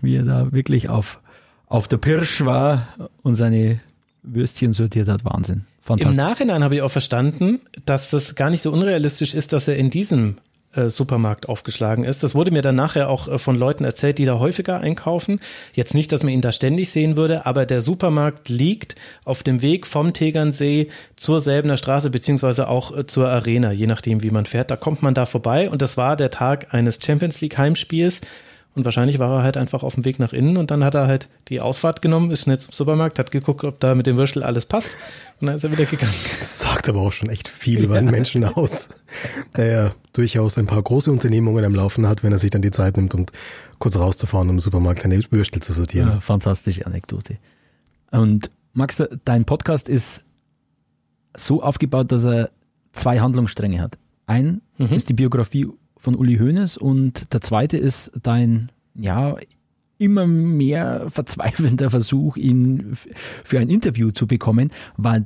wie er da wirklich auf, auf der Pirsch war und seine Würstchen sortiert hat. Wahnsinn. Im Nachhinein habe ich auch verstanden, dass das gar nicht so unrealistisch ist, dass er in diesem äh, Supermarkt aufgeschlagen ist. Das wurde mir dann nachher auch äh, von Leuten erzählt, die da häufiger einkaufen. Jetzt nicht, dass man ihn da ständig sehen würde, aber der Supermarkt liegt auf dem Weg vom Tegernsee zur Selbener Straße beziehungsweise auch äh, zur Arena, je nachdem, wie man fährt. Da kommt man da vorbei und das war der Tag eines Champions League Heimspiels. Und wahrscheinlich war er halt einfach auf dem Weg nach innen und dann hat er halt die Ausfahrt genommen, ist schnell zum Supermarkt, hat geguckt, ob da mit dem Würstel alles passt und dann ist er wieder gegangen. Das sagt aber auch schon echt viel ja. über einen Menschen aus, der ja durchaus ein paar große Unternehmungen am Laufen hat, wenn er sich dann die Zeit nimmt und kurz rauszufahren, um im Supermarkt seine Würstel zu sortieren. Ja, fantastische Anekdote. Und Max, dein Podcast ist so aufgebaut, dass er zwei Handlungsstränge hat. Ein mhm. ist die Biografie von Uli Hoeneß und der zweite ist dein, ja, immer mehr verzweifelnder Versuch, ihn für ein Interview zu bekommen. War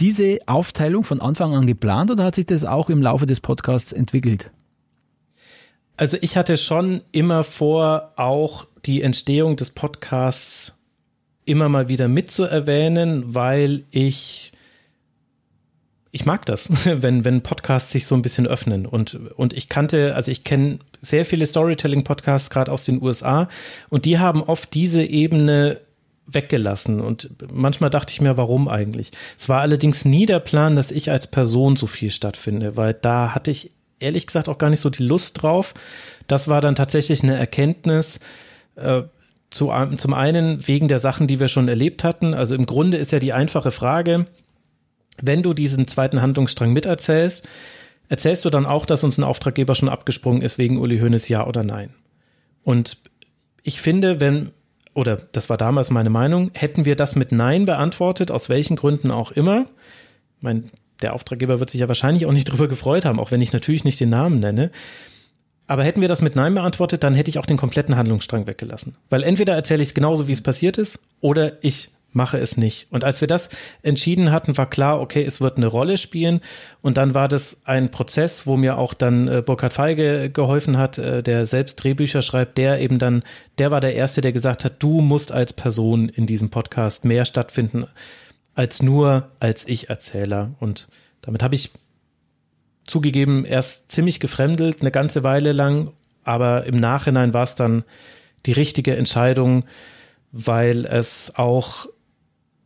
diese Aufteilung von Anfang an geplant oder hat sich das auch im Laufe des Podcasts entwickelt? Also ich hatte schon immer vor, auch die Entstehung des Podcasts immer mal wieder mitzuerwähnen, weil ich ich mag das, wenn, wenn Podcasts sich so ein bisschen öffnen. Und, und ich kannte, also ich kenne sehr viele Storytelling-Podcasts, gerade aus den USA, und die haben oft diese Ebene weggelassen. Und manchmal dachte ich mir, warum eigentlich? Es war allerdings nie der Plan, dass ich als Person so viel stattfinde, weil da hatte ich ehrlich gesagt auch gar nicht so die Lust drauf. Das war dann tatsächlich eine Erkenntnis, äh, zu, zum einen wegen der Sachen, die wir schon erlebt hatten. Also im Grunde ist ja die einfache Frage, wenn du diesen zweiten Handlungsstrang miterzählst, erzählst du dann auch, dass uns ein Auftraggeber schon abgesprungen ist wegen Uli Hoeneß, ja oder nein? Und ich finde, wenn, oder das war damals meine Meinung, hätten wir das mit Nein beantwortet, aus welchen Gründen auch immer, mein, der Auftraggeber wird sich ja wahrscheinlich auch nicht drüber gefreut haben, auch wenn ich natürlich nicht den Namen nenne. Aber hätten wir das mit Nein beantwortet, dann hätte ich auch den kompletten Handlungsstrang weggelassen. Weil entweder erzähle ich es genauso, wie es passiert ist, oder ich mache es nicht. Und als wir das entschieden hatten, war klar, okay, es wird eine Rolle spielen. Und dann war das ein Prozess, wo mir auch dann äh, Burkhard Feige geholfen hat, äh, der selbst Drehbücher schreibt, der eben dann, der war der Erste, der gesagt hat, du musst als Person in diesem Podcast mehr stattfinden als nur als Ich-Erzähler. Und damit habe ich zugegeben erst ziemlich gefremdelt, eine ganze Weile lang. Aber im Nachhinein war es dann die richtige Entscheidung, weil es auch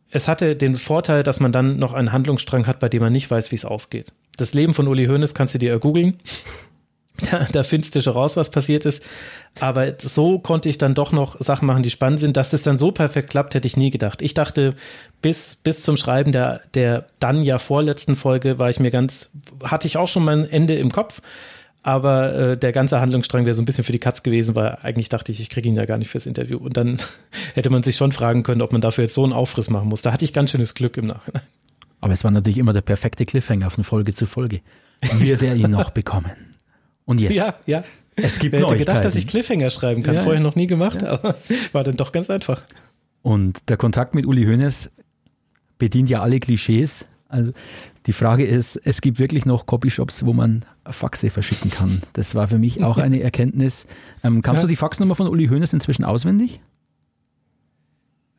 es hatte den Vorteil, dass man dann noch einen Handlungsstrang hat, bei dem man nicht weiß, wie es ausgeht. Das Leben von Uli Hoeneß kannst du dir googeln. Da, da findest du schon raus, was passiert ist. Aber so konnte ich dann doch noch Sachen machen, die spannend sind. Dass es dann so perfekt klappt, hätte ich nie gedacht. Ich dachte, bis, bis zum Schreiben der, der dann ja vorletzten Folge war ich mir ganz, hatte ich auch schon mein Ende im Kopf aber äh, der ganze Handlungsstrang wäre so ein bisschen für die Katz gewesen, weil eigentlich dachte ich, ich kriege ihn ja gar nicht fürs Interview. Und dann hätte man sich schon fragen können, ob man dafür jetzt so einen Aufriss machen muss. Da hatte ich ganz schönes Glück im Nachhinein. Aber es war natürlich immer der perfekte Cliffhanger von Folge zu Folge. Wird er ihn noch bekommen? Und jetzt? Ja, ja. Es gibt Wer hätte gedacht, dass ich Cliffhanger schreiben kann. Ja, Vorher ja. noch nie gemacht, aber war dann doch ganz einfach. Und der Kontakt mit Uli Hoeneß bedient ja alle Klischees. Also die Frage ist, es gibt wirklich noch Copyshops, wo man Faxe verschicken kann. Das war für mich auch eine Erkenntnis. Ähm, kannst Ja. du die Faxnummer von Uli Hoeneß inzwischen auswendig?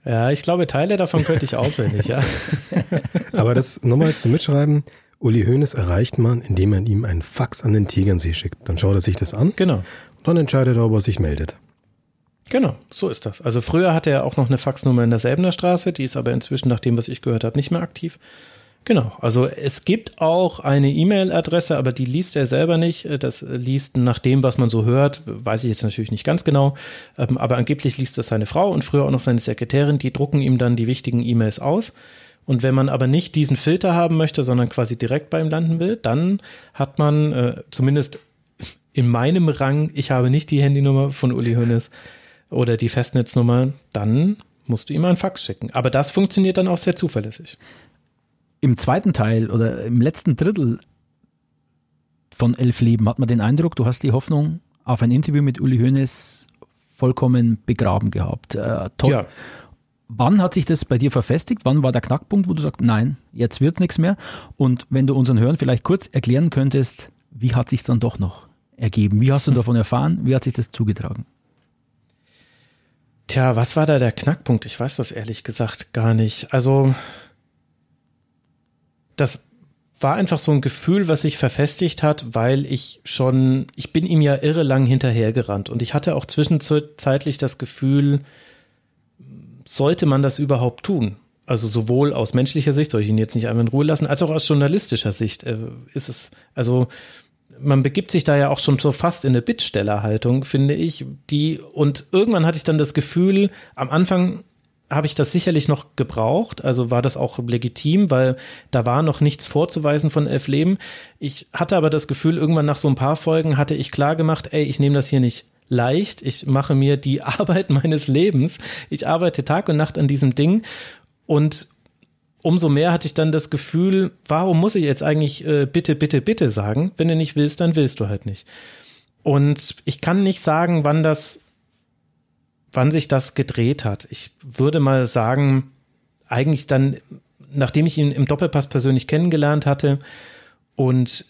Ja, ich glaube, Teile davon könnte ich auswendig, ja. Aber das nochmal zum Mitschreiben. Uli Hoeneß erreicht man, indem man ihm einen Fax an den Tegernsee schickt. Dann schaut er sich das an Genau. und dann entscheidet er, ob er sich meldet. Genau, so ist das. Also früher hatte er auch noch eine Faxnummer in der Säbener Straße, die ist aber inzwischen, nach dem, was ich gehört habe, nicht mehr aktiv. Genau, also es gibt auch eine E-Mail-Adresse, aber die liest er selber nicht. Das liest nach dem, was man so hört, weiß ich jetzt natürlich nicht ganz genau, Ähm, aber angeblich liest das seine Frau und früher auch noch seine Sekretärin, die drucken ihm dann die wichtigen E-Mails aus. Und wenn man aber nicht diesen Filter haben möchte, sondern quasi direkt bei ihm landen will, dann hat man äh, zumindest in meinem Rang, ich habe nicht die Handynummer von Uli Hoeneß oder die Festnetznummer, dann musst du ihm einen Fax schicken. Aber das funktioniert dann auch sehr zuverlässig. Im zweiten Teil oder im letzten Drittel von Elf Leben hat man den Eindruck, du hast die Hoffnung auf ein Interview mit Uli Hoeneß vollkommen begraben gehabt. Äh, toll. Ja. Wann hat sich das bei dir verfestigt? Wann war der Knackpunkt, wo du sagst, nein, jetzt wird nichts mehr? Und wenn du unseren Hörern vielleicht kurz erklären könntest, wie hat sich dann doch noch ergeben? Wie hast du davon erfahren? Wie hat sich das zugetragen? Tja, was war da der Knackpunkt? Ich weiß das ehrlich gesagt gar nicht. Also, das war einfach so ein Gefühl, was sich verfestigt hat, weil ich schon, ich bin ihm ja irre lang hinterhergerannt und ich hatte auch zwischenzeitlich das Gefühl, sollte man das überhaupt tun? Also sowohl aus menschlicher Sicht, soll ich ihn jetzt nicht einfach in Ruhe lassen, als auch aus journalistischer Sicht äh, ist es, also man begibt sich da ja auch schon so fast in eine Bittstellerhaltung, finde ich, die, und irgendwann hatte ich dann das Gefühl, am Anfang habe ich das sicherlich noch gebraucht, also war das auch legitim, weil da war noch nichts vorzuweisen von Elf Leben. Ich hatte aber das Gefühl, irgendwann nach so ein paar Folgen hatte ich klar gemacht, ey, ich nehme das hier nicht leicht, ich mache mir die Arbeit meines Lebens, ich arbeite Tag und Nacht an diesem Ding und umso mehr hatte ich dann das Gefühl, warum muss ich jetzt eigentlich äh, bitte, bitte, bitte sagen? Wenn du nicht willst, dann willst du halt nicht. Und ich kann nicht sagen, wann das, wann sich das gedreht hat. Ich würde mal sagen, eigentlich dann, nachdem ich ihn im Doppelpass persönlich kennengelernt hatte und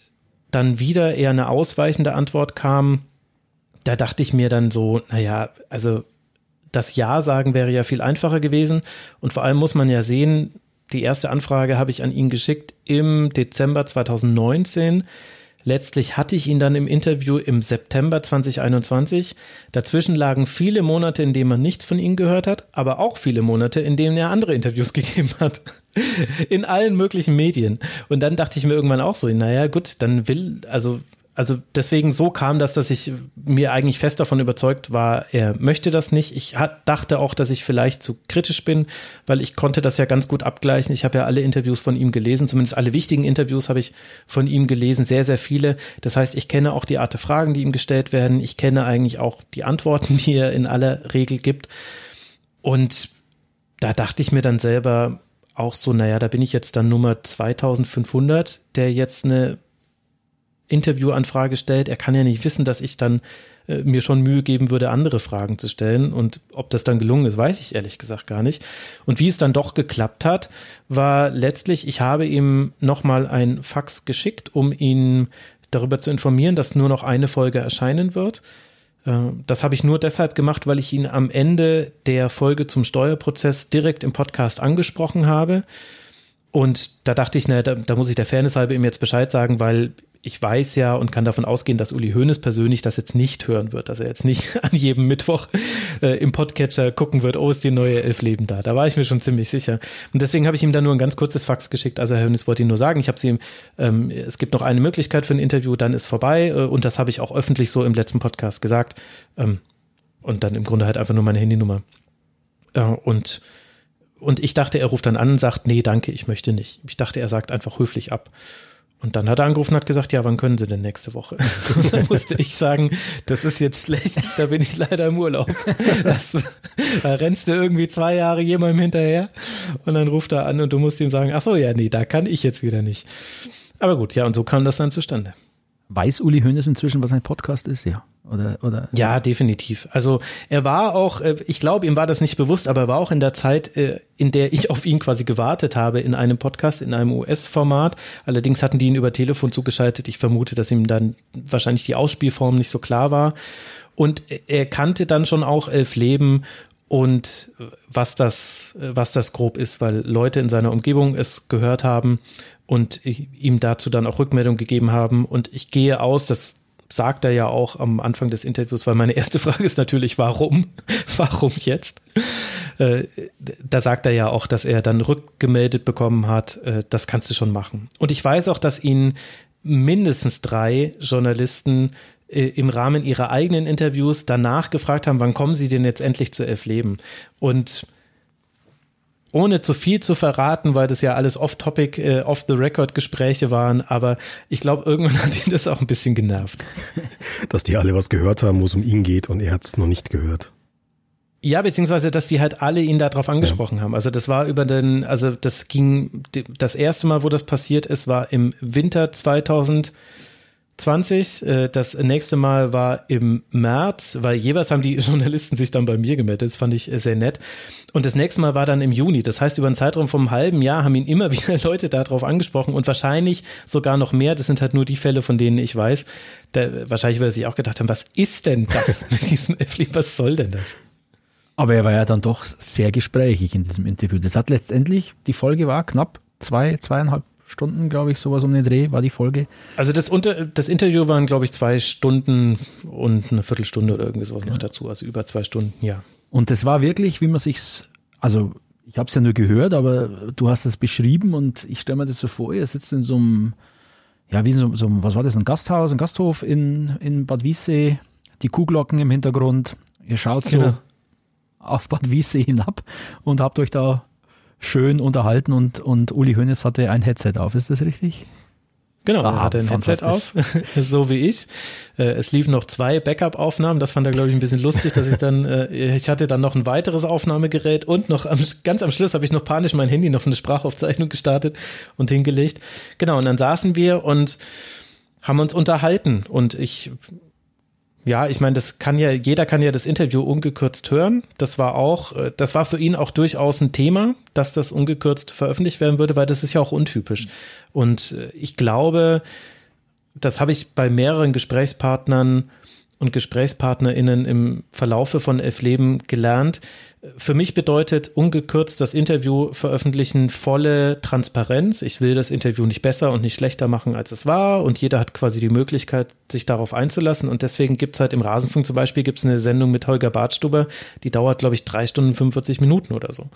dann wieder eher eine ausweichende Antwort kam, da dachte ich mir dann so, naja, also das Ja sagen wäre ja viel einfacher gewesen. Und vor allem muss man ja sehen, die erste Anfrage habe ich an ihn geschickt im Dezember 2019. Letztlich hatte ich ihn dann im Interview im September 2021. Dazwischen lagen viele Monate, in denen man nichts von ihm gehört hat, aber auch viele Monate, in denen er andere Interviews gegeben hat. In allen möglichen Medien. Und dann dachte ich mir irgendwann auch so, naja, gut, dann will, also also deswegen so kam das, dass ich mir eigentlich fest davon überzeugt war, er möchte das nicht. Ich hat, dachte auch, dass ich vielleicht zu kritisch bin, weil ich konnte das ja ganz gut abgleichen. Ich habe ja alle Interviews von ihm gelesen, zumindest alle wichtigen Interviews habe ich von ihm gelesen, sehr, sehr viele. Das heißt, ich kenne auch die Art der Fragen, die ihm gestellt werden. Ich kenne eigentlich auch die Antworten, die er in aller Regel gibt. Und da dachte ich mir dann selber auch so, naja, da bin ich jetzt dann Nummer 2500, der jetzt eine Interviewanfrage stellt. Er kann ja nicht wissen, dass ich dann äh, mir schon Mühe geben würde, andere Fragen zu stellen. Und ob das dann gelungen ist, weiß ich ehrlich gesagt gar nicht. Und wie es dann doch geklappt hat, war letztlich, ich habe ihm nochmal ein Fax geschickt, um ihn darüber zu informieren, dass nur noch eine Folge erscheinen wird. Äh, das habe ich nur deshalb gemacht, weil ich ihn am Ende der Folge zum Steuerprozess direkt im Podcast angesprochen habe. Und da dachte ich, na, da, da muss ich der Fairness halber ihm jetzt Bescheid sagen, weil ich weiß ja und kann davon ausgehen, dass Uli Hoeneß persönlich das jetzt nicht hören wird, dass er jetzt nicht an jedem Mittwoch äh, im Podcatcher gucken wird, oh, ist die neue Elf Leben da. Da war ich mir schon ziemlich sicher. Und deswegen habe ich ihm dann nur ein ganz kurzes Fax geschickt. Also Herr Hoeneß wollte ihn nur sagen, ich habe sie ihm, ähm, es gibt noch eine Möglichkeit für ein Interview, dann ist vorbei. Äh, und das habe ich auch öffentlich so im letzten Podcast gesagt. Ähm, und dann im Grunde halt einfach nur meine Handynummer. Äh, und und ich dachte, er ruft dann an und sagt, nee, danke, ich möchte nicht. Ich dachte, er sagt einfach höflich ab. Und dann hat er angerufen und hat gesagt, ja, wann können Sie denn nächste Woche? Und dann musste ich sagen, das ist jetzt schlecht, da bin ich leider im Urlaub. Das, da rennst du irgendwie zwei Jahre jemandem hinterher und dann ruft er an und du musst ihm sagen, ach so, ja, nee, da kann ich jetzt wieder nicht. Aber gut, ja, und so kam das dann zustande. Weiß Uli Hoeneß inzwischen, was ein Podcast ist? Ja. Oder, oder? Ja, definitiv. Also er war auch, äh, ich glaube, ihm war das nicht bewusst, aber er war auch in der Zeit, äh, in der ich auf ihn quasi gewartet habe, in einem Podcast, in einem US-Format. Allerdings hatten die ihn über Telefon zugeschaltet. Ich vermute, dass ihm dann wahrscheinlich die Ausspielform nicht so klar war. Und er kannte dann schon auch Elf Leben und was das, was das grob ist, weil Leute in seiner Umgebung es gehört haben und ihm dazu dann auch Rückmeldung gegeben haben. Und ich gehe aus, das sagt er ja auch am Anfang des Interviews, weil meine erste Frage ist natürlich, warum? warum jetzt? Äh, da sagt er ja auch, dass er dann rückgemeldet bekommen hat, äh, das kannst du schon machen. Und ich weiß auch, dass ihn mindestens drei Journalisten äh, im Rahmen ihrer eigenen Interviews danach gefragt haben, wann kommen sie denn jetzt endlich zu Elf Leben? Und ohne zu viel zu verraten, weil das ja alles off-topic, äh, off-the-record-Gespräche waren, aber ich glaube, irgendwann hat ihn das auch ein bisschen genervt. Dass die alle was gehört haben, wo es um ihn geht und er hat es noch nicht gehört. Ja, beziehungsweise, dass die halt alle ihn darauf angesprochen ja. haben. Also das war über den, also das ging, das erste Mal, wo das passiert ist, war im Winter 2000. 20. Äh, das nächste Mal war im März, weil jeweils haben die Journalisten sich dann bei mir gemeldet. Das fand ich äh, sehr nett. Und das nächste Mal war dann im Juni. Das heißt, über einen Zeitraum vom einem halben Jahr haben ihn immer wieder Leute darauf angesprochen und wahrscheinlich sogar noch mehr. Das sind halt nur die Fälle, von denen ich weiß. Da, wahrscheinlich, weil sie auch gedacht haben, was ist denn das mit diesem Effli? Was soll denn das? Aber er war ja dann doch sehr gesprächig in diesem Interview. Das hat letztendlich, die Folge war knapp zwei, zweieinhalb Stunden, glaube ich, sowas um den Dreh war die Folge. Also das, unter, das Interview waren, glaube ich, zwei Stunden und eine Viertelstunde oder irgendwie sowas ja. noch dazu, also über zwei Stunden, ja. Und das war wirklich, wie man sich's, also ich habe es ja nur gehört, aber du hast es beschrieben und ich stelle mir das so vor, ihr sitzt in so einem, ja, wie in so, so was war das, ein Gasthaus, ein Gasthof in, in Bad Wiessee, die Kuhglocken im Hintergrund, ihr schaut so genau. auf Bad Wiessee hinab und habt euch da schön unterhalten und, und Uli Hoeneß hatte ein Headset auf, ist das richtig? Genau, ah, er hatte ein Headset auf, so wie ich. Äh, es liefen noch zwei Backup-Aufnahmen, das fand er, glaube ich, ein bisschen lustig, dass ich dann, äh, ich hatte dann noch ein weiteres Aufnahmegerät und noch am, ganz am Schluss habe ich noch panisch mein Handy noch eine Sprachaufzeichnung gestartet und hingelegt. Genau, und dann saßen wir und haben uns unterhalten und ich ja, ich meine, das kann ja, jeder kann ja das Interview ungekürzt hören. Das war auch, äh, das war für ihn auch durchaus ein Thema, dass das ungekürzt veröffentlicht werden würde, weil das ist ja auch untypisch. Und äh, ich glaube, das habe ich bei mehreren Gesprächspartnern und GesprächspartnerInnen im Verlaufe von Elf Leben gelernt. Für mich bedeutet ungekürzt das Interview veröffentlichen volle Transparenz. Ich will das Interview nicht besser und nicht schlechter machen, als es war. Und jeder hat quasi die Möglichkeit, sich darauf einzulassen. Und deswegen gibt's halt im Rasenfunk zum Beispiel gibt's eine Sendung mit Holger Bartstuber, die dauert, glaube ich, drei Stunden 45 Minuten oder so.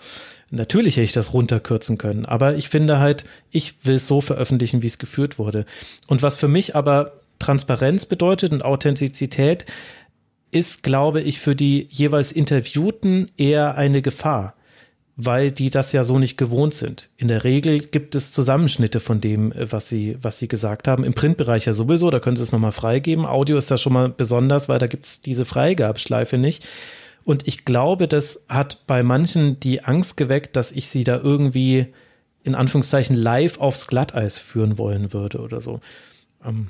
Natürlich hätte ich das runterkürzen können, aber ich finde halt, ich will es so veröffentlichen, wie es geführt wurde. Und was für mich aber Transparenz bedeutet und Authentizität ist, glaube ich, für die jeweils Interviewten eher eine Gefahr, weil die das ja so nicht gewohnt sind. In der Regel gibt es Zusammenschnitte von dem, äh, was sie, was sie gesagt haben. Im Printbereich ja sowieso, da können sie es nochmal freigeben. Audio ist da schon mal besonders, weil da gibt es diese Freigabeschleife nicht. Und ich glaube, das hat bei manchen die Angst geweckt, dass ich sie da irgendwie in Anführungszeichen live aufs Glatteis führen wollen würde oder so. Ähm,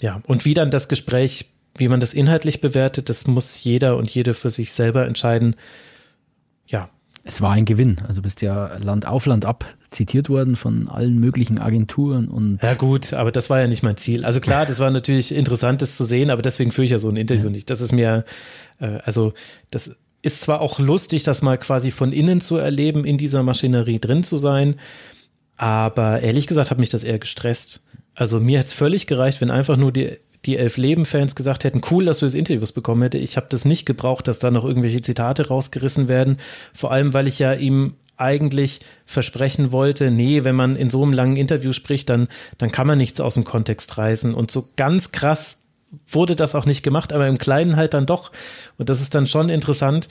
ja, und wie dann das Gespräch, wie man das inhaltlich bewertet, das muss jeder und jede für sich selber entscheiden. Ja. Es war ein Gewinn. Also bist ja Land auf Land ab zitiert worden von allen möglichen Agenturen und. Ja, gut, aber das war ja nicht mein Ziel. Also klar, das war natürlich interessant, das zu sehen, aber deswegen führe ich ja so ein Interview ja. nicht. Das ist mir, äh, also das ist zwar auch lustig, das mal quasi von innen zu erleben, in dieser Maschinerie drin zu sein, aber ehrlich gesagt hat mich das eher gestresst. Also mir hätte es völlig gereicht, wenn einfach nur die, die elf Leben-Fans gesagt hätten, cool, dass du das Interviews bekommen hätte. Ich habe das nicht gebraucht, dass da noch irgendwelche Zitate rausgerissen werden. Vor allem, weil ich ja ihm eigentlich versprechen wollte, nee, wenn man in so einem langen Interview spricht, dann, dann kann man nichts aus dem Kontext reißen. Und so ganz krass wurde das auch nicht gemacht, aber im Kleinen halt dann doch. Und das ist dann schon interessant,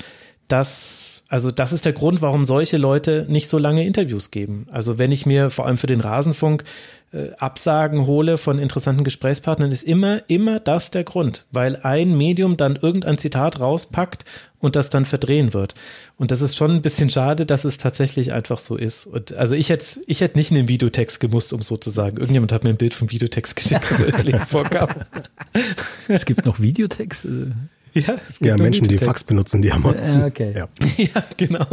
dass, also das ist der Grund, warum solche Leute nicht so lange Interviews geben. Also wenn ich mir vor allem für den Rasenfunk äh, Absagen hole von interessanten Gesprächspartnern, ist immer, immer das der Grund, weil ein Medium dann irgendein Zitat rauspackt und das dann verdrehen wird. Und das ist schon ein bisschen schade, dass es tatsächlich einfach so ist. Und also ich hätte, ich hätte nicht in den Videotext gemusst, um so zu sagen. Irgendjemand hat mir ein Bild vom Videotext geschickt, wo vorkam. Es gibt noch Videotext. Ja, es gibt ja Menschen, die Fax benutzen, die haben. Äh, okay. Ja. ja, genau.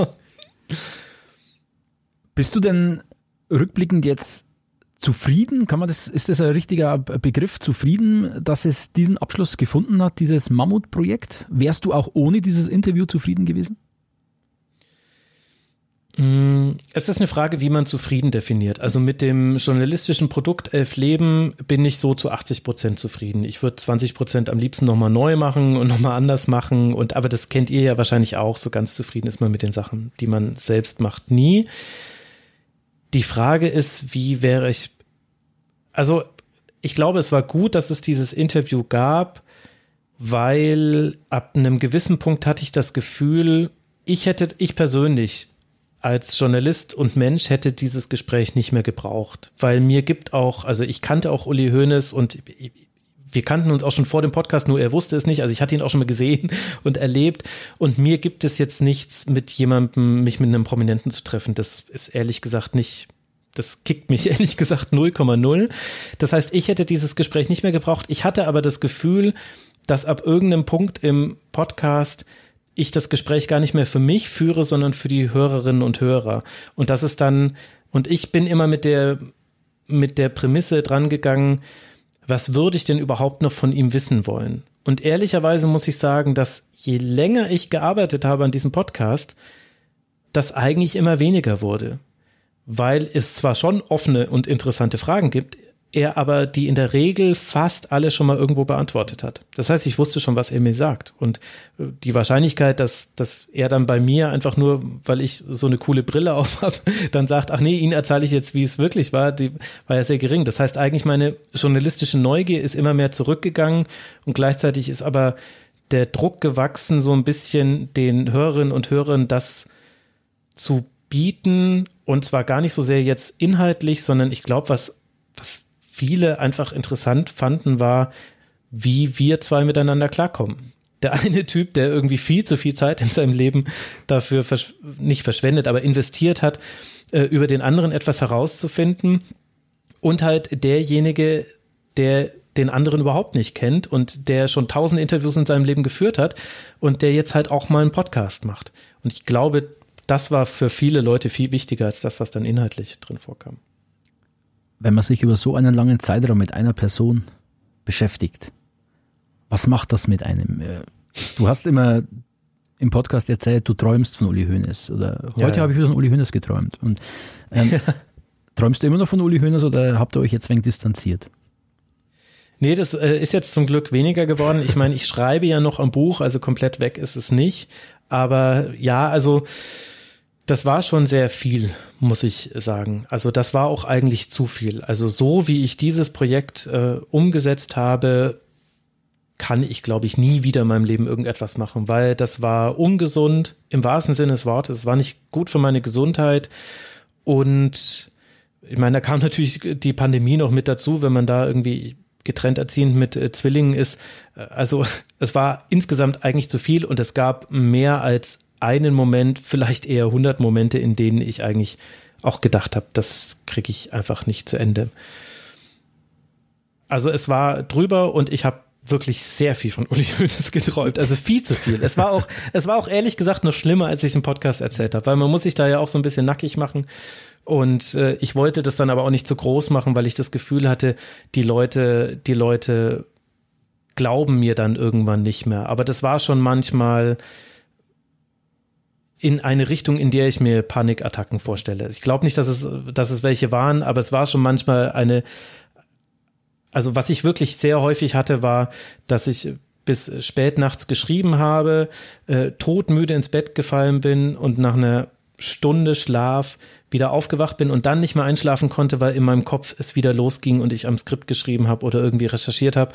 Bist du denn rückblickend jetzt zufrieden, kann man das, ist das ein richtiger Begriff, zufrieden, dass es diesen Abschluss gefunden hat, dieses Mammutprojekt? Wärst du auch ohne dieses Interview zufrieden gewesen? Mm, es ist eine Frage, wie man zufrieden definiert. Also mit dem journalistischen Produkt Elf Leben bin ich so zu 80 Prozent zufrieden. Ich würde 20 Prozent am liebsten nochmal neu machen und nochmal anders machen. Und aber das kennt ihr ja wahrscheinlich auch. So ganz zufrieden ist man mit den Sachen, die man selbst macht, nie. Die Frage ist, wie wäre ich also ich glaube, es war gut, dass es dieses Interview gab, weil ab einem gewissen Punkt hatte ich das Gefühl, ich hätte, ich persönlich als Journalist und Mensch hätte dieses Gespräch nicht mehr gebraucht, weil mir gibt auch, also ich kannte auch Uli Hoeneß und wir kannten uns auch schon vor dem Podcast, nur er wusste es nicht. Also ich hatte ihn auch schon mal gesehen und erlebt. Und mir gibt es jetzt nichts mit jemandem, mich mit einem Prominenten zu treffen. Das ist ehrlich gesagt nicht das kickt mich ehrlich gesagt 0,0. Das heißt, ich hätte dieses Gespräch nicht mehr gebraucht. Ich hatte aber das Gefühl, dass ab irgendeinem Punkt im Podcast ich das Gespräch gar nicht mehr für mich führe, sondern für die Hörerinnen und Hörer. Und das ist dann, und ich bin immer mit der, mit der Prämisse drangegangen, was würde ich denn überhaupt noch von ihm wissen wollen? Und ehrlicherweise muss ich sagen, dass je länger ich gearbeitet habe an diesem Podcast, das eigentlich immer weniger wurde weil es zwar schon offene und interessante Fragen gibt, er aber die in der Regel fast alle schon mal irgendwo beantwortet hat. Das heißt, ich wusste schon, was er mir sagt. Und äh, die Wahrscheinlichkeit, dass, dass er dann bei mir einfach nur, weil ich so eine coole Brille auf habe, dann sagt, ach nee, Ihnen erzähle ich jetzt, wie es wirklich war, die war ja sehr gering. Das heißt, eigentlich meine journalistische Neugier ist immer mehr zurückgegangen und gleichzeitig ist aber der Druck gewachsen, so ein bisschen den Hörerinnen und Hörern das zu bieten und zwar gar nicht so sehr jetzt inhaltlich, sondern ich glaube, was viele einfach interessant fanden, war, wie wir zwei miteinander klarkommen. Der eine Typ, der irgendwie viel zu viel Zeit in seinem Leben dafür versch nicht verschwendet, aber investiert hat, äh, über den anderen etwas herauszufinden und halt derjenige, der den anderen überhaupt nicht kennt und der schon tausend Interviews in seinem Leben geführt hat und der jetzt halt auch mal einen Podcast macht. Und ich glaube, das war für viele Leute viel wichtiger als das, was dann inhaltlich drin vorkam. Wenn man sich über so einen langen Zeitraum mit einer Person beschäftigt, was macht das mit einem? Äh, du hast immer im Podcast erzählt, du träumst von Uli Hoeneß. Oder heute ja, ja. habe ich wieder von Uli Hoeneß geträumt. Und ähm, träumst du immer noch von Uli Hoeneß oder habt ihr euch jetzt wenig distanziert? Nee, das äh, ist jetzt zum Glück weniger geworden. Ich meine, ich schreibe ja noch am Buch, also komplett weg ist es nicht. Aber ja, also das war schon sehr viel, muss ich sagen. Also das war auch eigentlich zu viel. Also so wie ich dieses Projekt äh, umgesetzt habe, kann ich, glaube ich, nie wieder in meinem Leben irgendetwas machen, weil das war ungesund im wahrsten Sinne des Wortes. Es war nicht gut für meine Gesundheit. Und ich meine, da kam natürlich die Pandemie noch mit dazu, wenn man da irgendwie getrennt erziehend mit äh, Zwillingen ist. Also es war insgesamt eigentlich zu viel und es gab mehr als einen Moment, vielleicht eher 100 Momente, in denen ich eigentlich auch gedacht habe, das kriege ich einfach nicht zu Ende. Also es war drüber und ich habe wirklich sehr viel von Uli Hoeneß geträumt, also viel zu viel. Es war auch, es war auch ehrlich gesagt noch schlimmer, als ich es im Podcast erzählt habe, weil man muss sich da ja auch so ein bisschen nackig machen. Und äh, ich wollte das dann aber auch nicht zu groß machen, weil ich das Gefühl hatte, die Leute, die Leute glauben mir dann irgendwann nicht mehr. Aber das war schon manchmal in eine Richtung, in der ich mir Panikattacken vorstelle. Ich glaube nicht, dass es, dass es welche waren, aber es war schon manchmal eine, also was ich wirklich sehr häufig hatte, war, dass ich bis spät nachts geschrieben habe, äh, todmüde ins Bett gefallen bin und nach einer Stunde Schlaf wieder aufgewacht bin und dann nicht mehr einschlafen konnte, weil in meinem Kopf es wieder losging und ich am Skript geschrieben habe oder irgendwie recherchiert habe.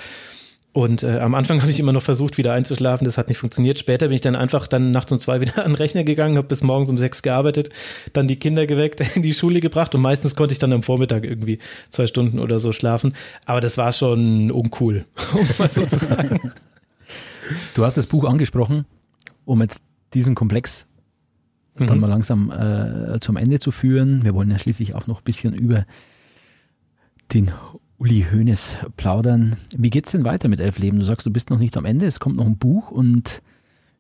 Und äh, am Anfang habe ich immer noch versucht, wieder einzuschlafen. Das hat nicht funktioniert. Später bin ich dann einfach dann nachts um zwei wieder an den Rechner gegangen, habe bis morgens um sechs gearbeitet, dann die Kinder geweckt, in die Schule gebracht und meistens konnte ich dann am Vormittag irgendwie zwei Stunden oder so schlafen. Aber das war schon uncool, um es mal so zu sagen. Du hast das Buch angesprochen, um jetzt diesen Komplex mhm. dann mal langsam äh, zum Ende zu führen. Wir wollen ja schließlich auch noch ein bisschen über den Uli Hoeneß plaudern. Wie geht's denn weiter mit Elf Leben? Du sagst, du bist noch nicht am Ende, es kommt noch ein Buch und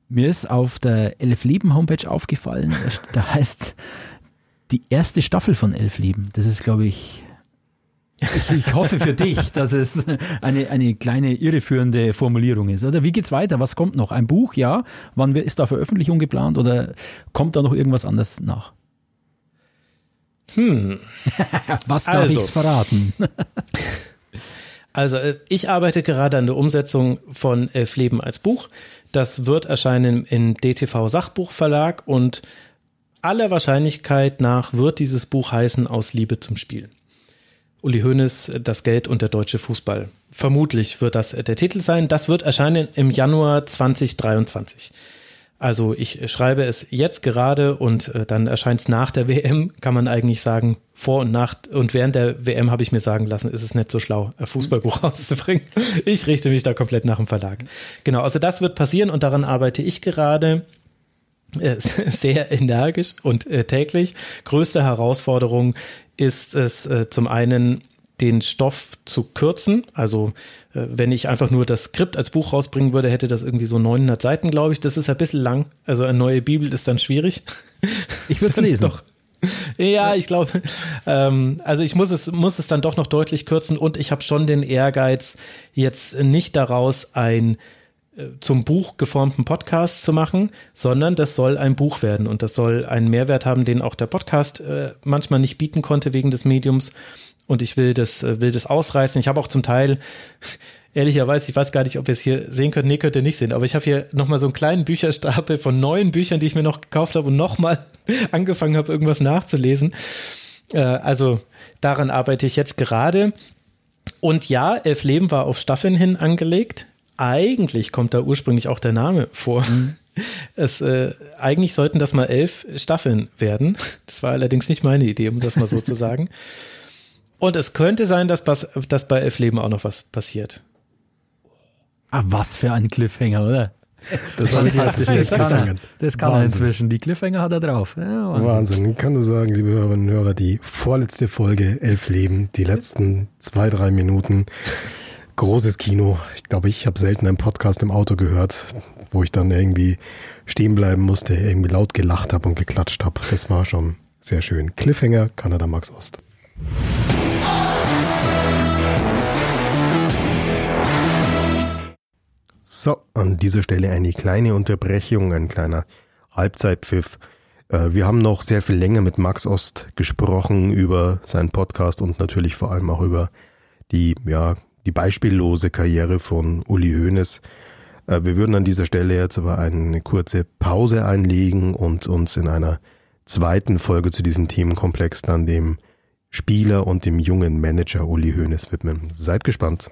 mir ist auf der Elf Leben Homepage aufgefallen, da heißt die erste Staffel von Elf Leben. Das ist, glaube ich, ich, ich, hoffe für dich, dass es eine, eine kleine irreführende Formulierung ist. Oder wie geht's weiter? Was kommt noch? Ein Buch, ja. Wann ist da Veröffentlichung geplant oder kommt da noch irgendwas anderes nach? Hm. Was darf also, ich verraten? also, äh, ich arbeite gerade an der Umsetzung von Elf Leben als Buch. Das wird erscheinen im DTV Sachbuchverlag und aller Wahrscheinlichkeit nach wird dieses Buch heißen Aus Liebe zum Spielen. Uli Hoeneß, das Geld und der deutsche Fußball. Vermutlich wird das der Titel sein. Das wird erscheinen im Januar 2023. Also ich schreibe es jetzt gerade und äh, dann erscheint es nach der WM, kann man eigentlich sagen, vor und nach und während der WM habe ich mir sagen lassen, ist es nicht so schlau, ein Fußballbuch rauszubringen. Ich richte mich da komplett nach dem Verlag. Genau, also das wird passieren und daran arbeite ich gerade äh, sehr energisch und äh, täglich. Größte Herausforderung ist es zum einen den Stoff zu kürzen. Also äh, wenn ich einfach nur das Skript als Buch rausbringen würde, hätte das irgendwie so 900 Seiten, glaube ich. Das ist ein bisschen lang. Also eine neue Bibel ist dann schwierig. Ich würde es lesen. Doch. Ja, ich glaube, ähm, also ich muss es, muss es dann doch noch deutlich kürzen und ich habe schon den Ehrgeiz, jetzt nicht daraus ein äh, zum Buch geformten Podcast zu machen, sondern das soll ein Buch werden und das soll einen Mehrwert haben, den auch der Podcast äh, manchmal nicht bieten konnte wegen des Mediums und ich will das, äh, will das ausreißen. Ich habe auch zum Teil, ehrlicherweise, ich weiß gar nicht, ob ihr es hier sehen könnt, nee, könnt ihr nicht sehen, aber ich habe hier nochmal so einen kleinen Bücherstapel von neuen Büchern, die ich mir noch gekauft habe und nochmal angefangen habe, irgendwas nachzulesen. Äh, also daran arbeite ich jetzt gerade. Und ja, Elf Leben war auf Staffeln hin angelegt. Eigentlich kommt da ursprünglich auch der Name vor. Mhm. Es, äh, eigentlich sollten das mal elf Staffeln werden. Das war allerdings nicht meine Idee, um das mal so zu sagen. Und es könnte sein, dass, dass bei Elf Leben auch noch was passiert. Ah, was für ein Cliffhanger, oder? Das, das, das, das kann, er, das kann er inzwischen. Die Cliffhanger hat er drauf. Ja, Wahnsinn. Wahnsinn. Ich kann nur sagen, liebe Hörerinnen und Hörer, die vorletzte Folge Elf Leben, die letzten zwei, drei Minuten, großes Kino. Ich glaube, ich habe selten einen Podcast im Auto gehört, wo ich dann irgendwie stehen bleiben musste, irgendwie laut gelacht habe und geklatscht habe. Das war schon sehr schön. Cliffhanger, Kanada Max Ost. So, an dieser Stelle eine kleine Unterbrechung, ein kleiner Halbzeitpfiff. Äh, wir haben noch sehr viel länger mit Max Ost gesprochen über seinen Podcast und natürlich vor allem auch über die, ja, die beispiellose Karriere von Uli Hoeneß. Äh, wir würden an dieser Stelle jetzt aber eine kurze Pause einlegen und uns in einer zweiten Folge zu diesem Themenkomplex dann dem Spieler und dem jungen Manager Uli Hoeneß widmen. Seid gespannt.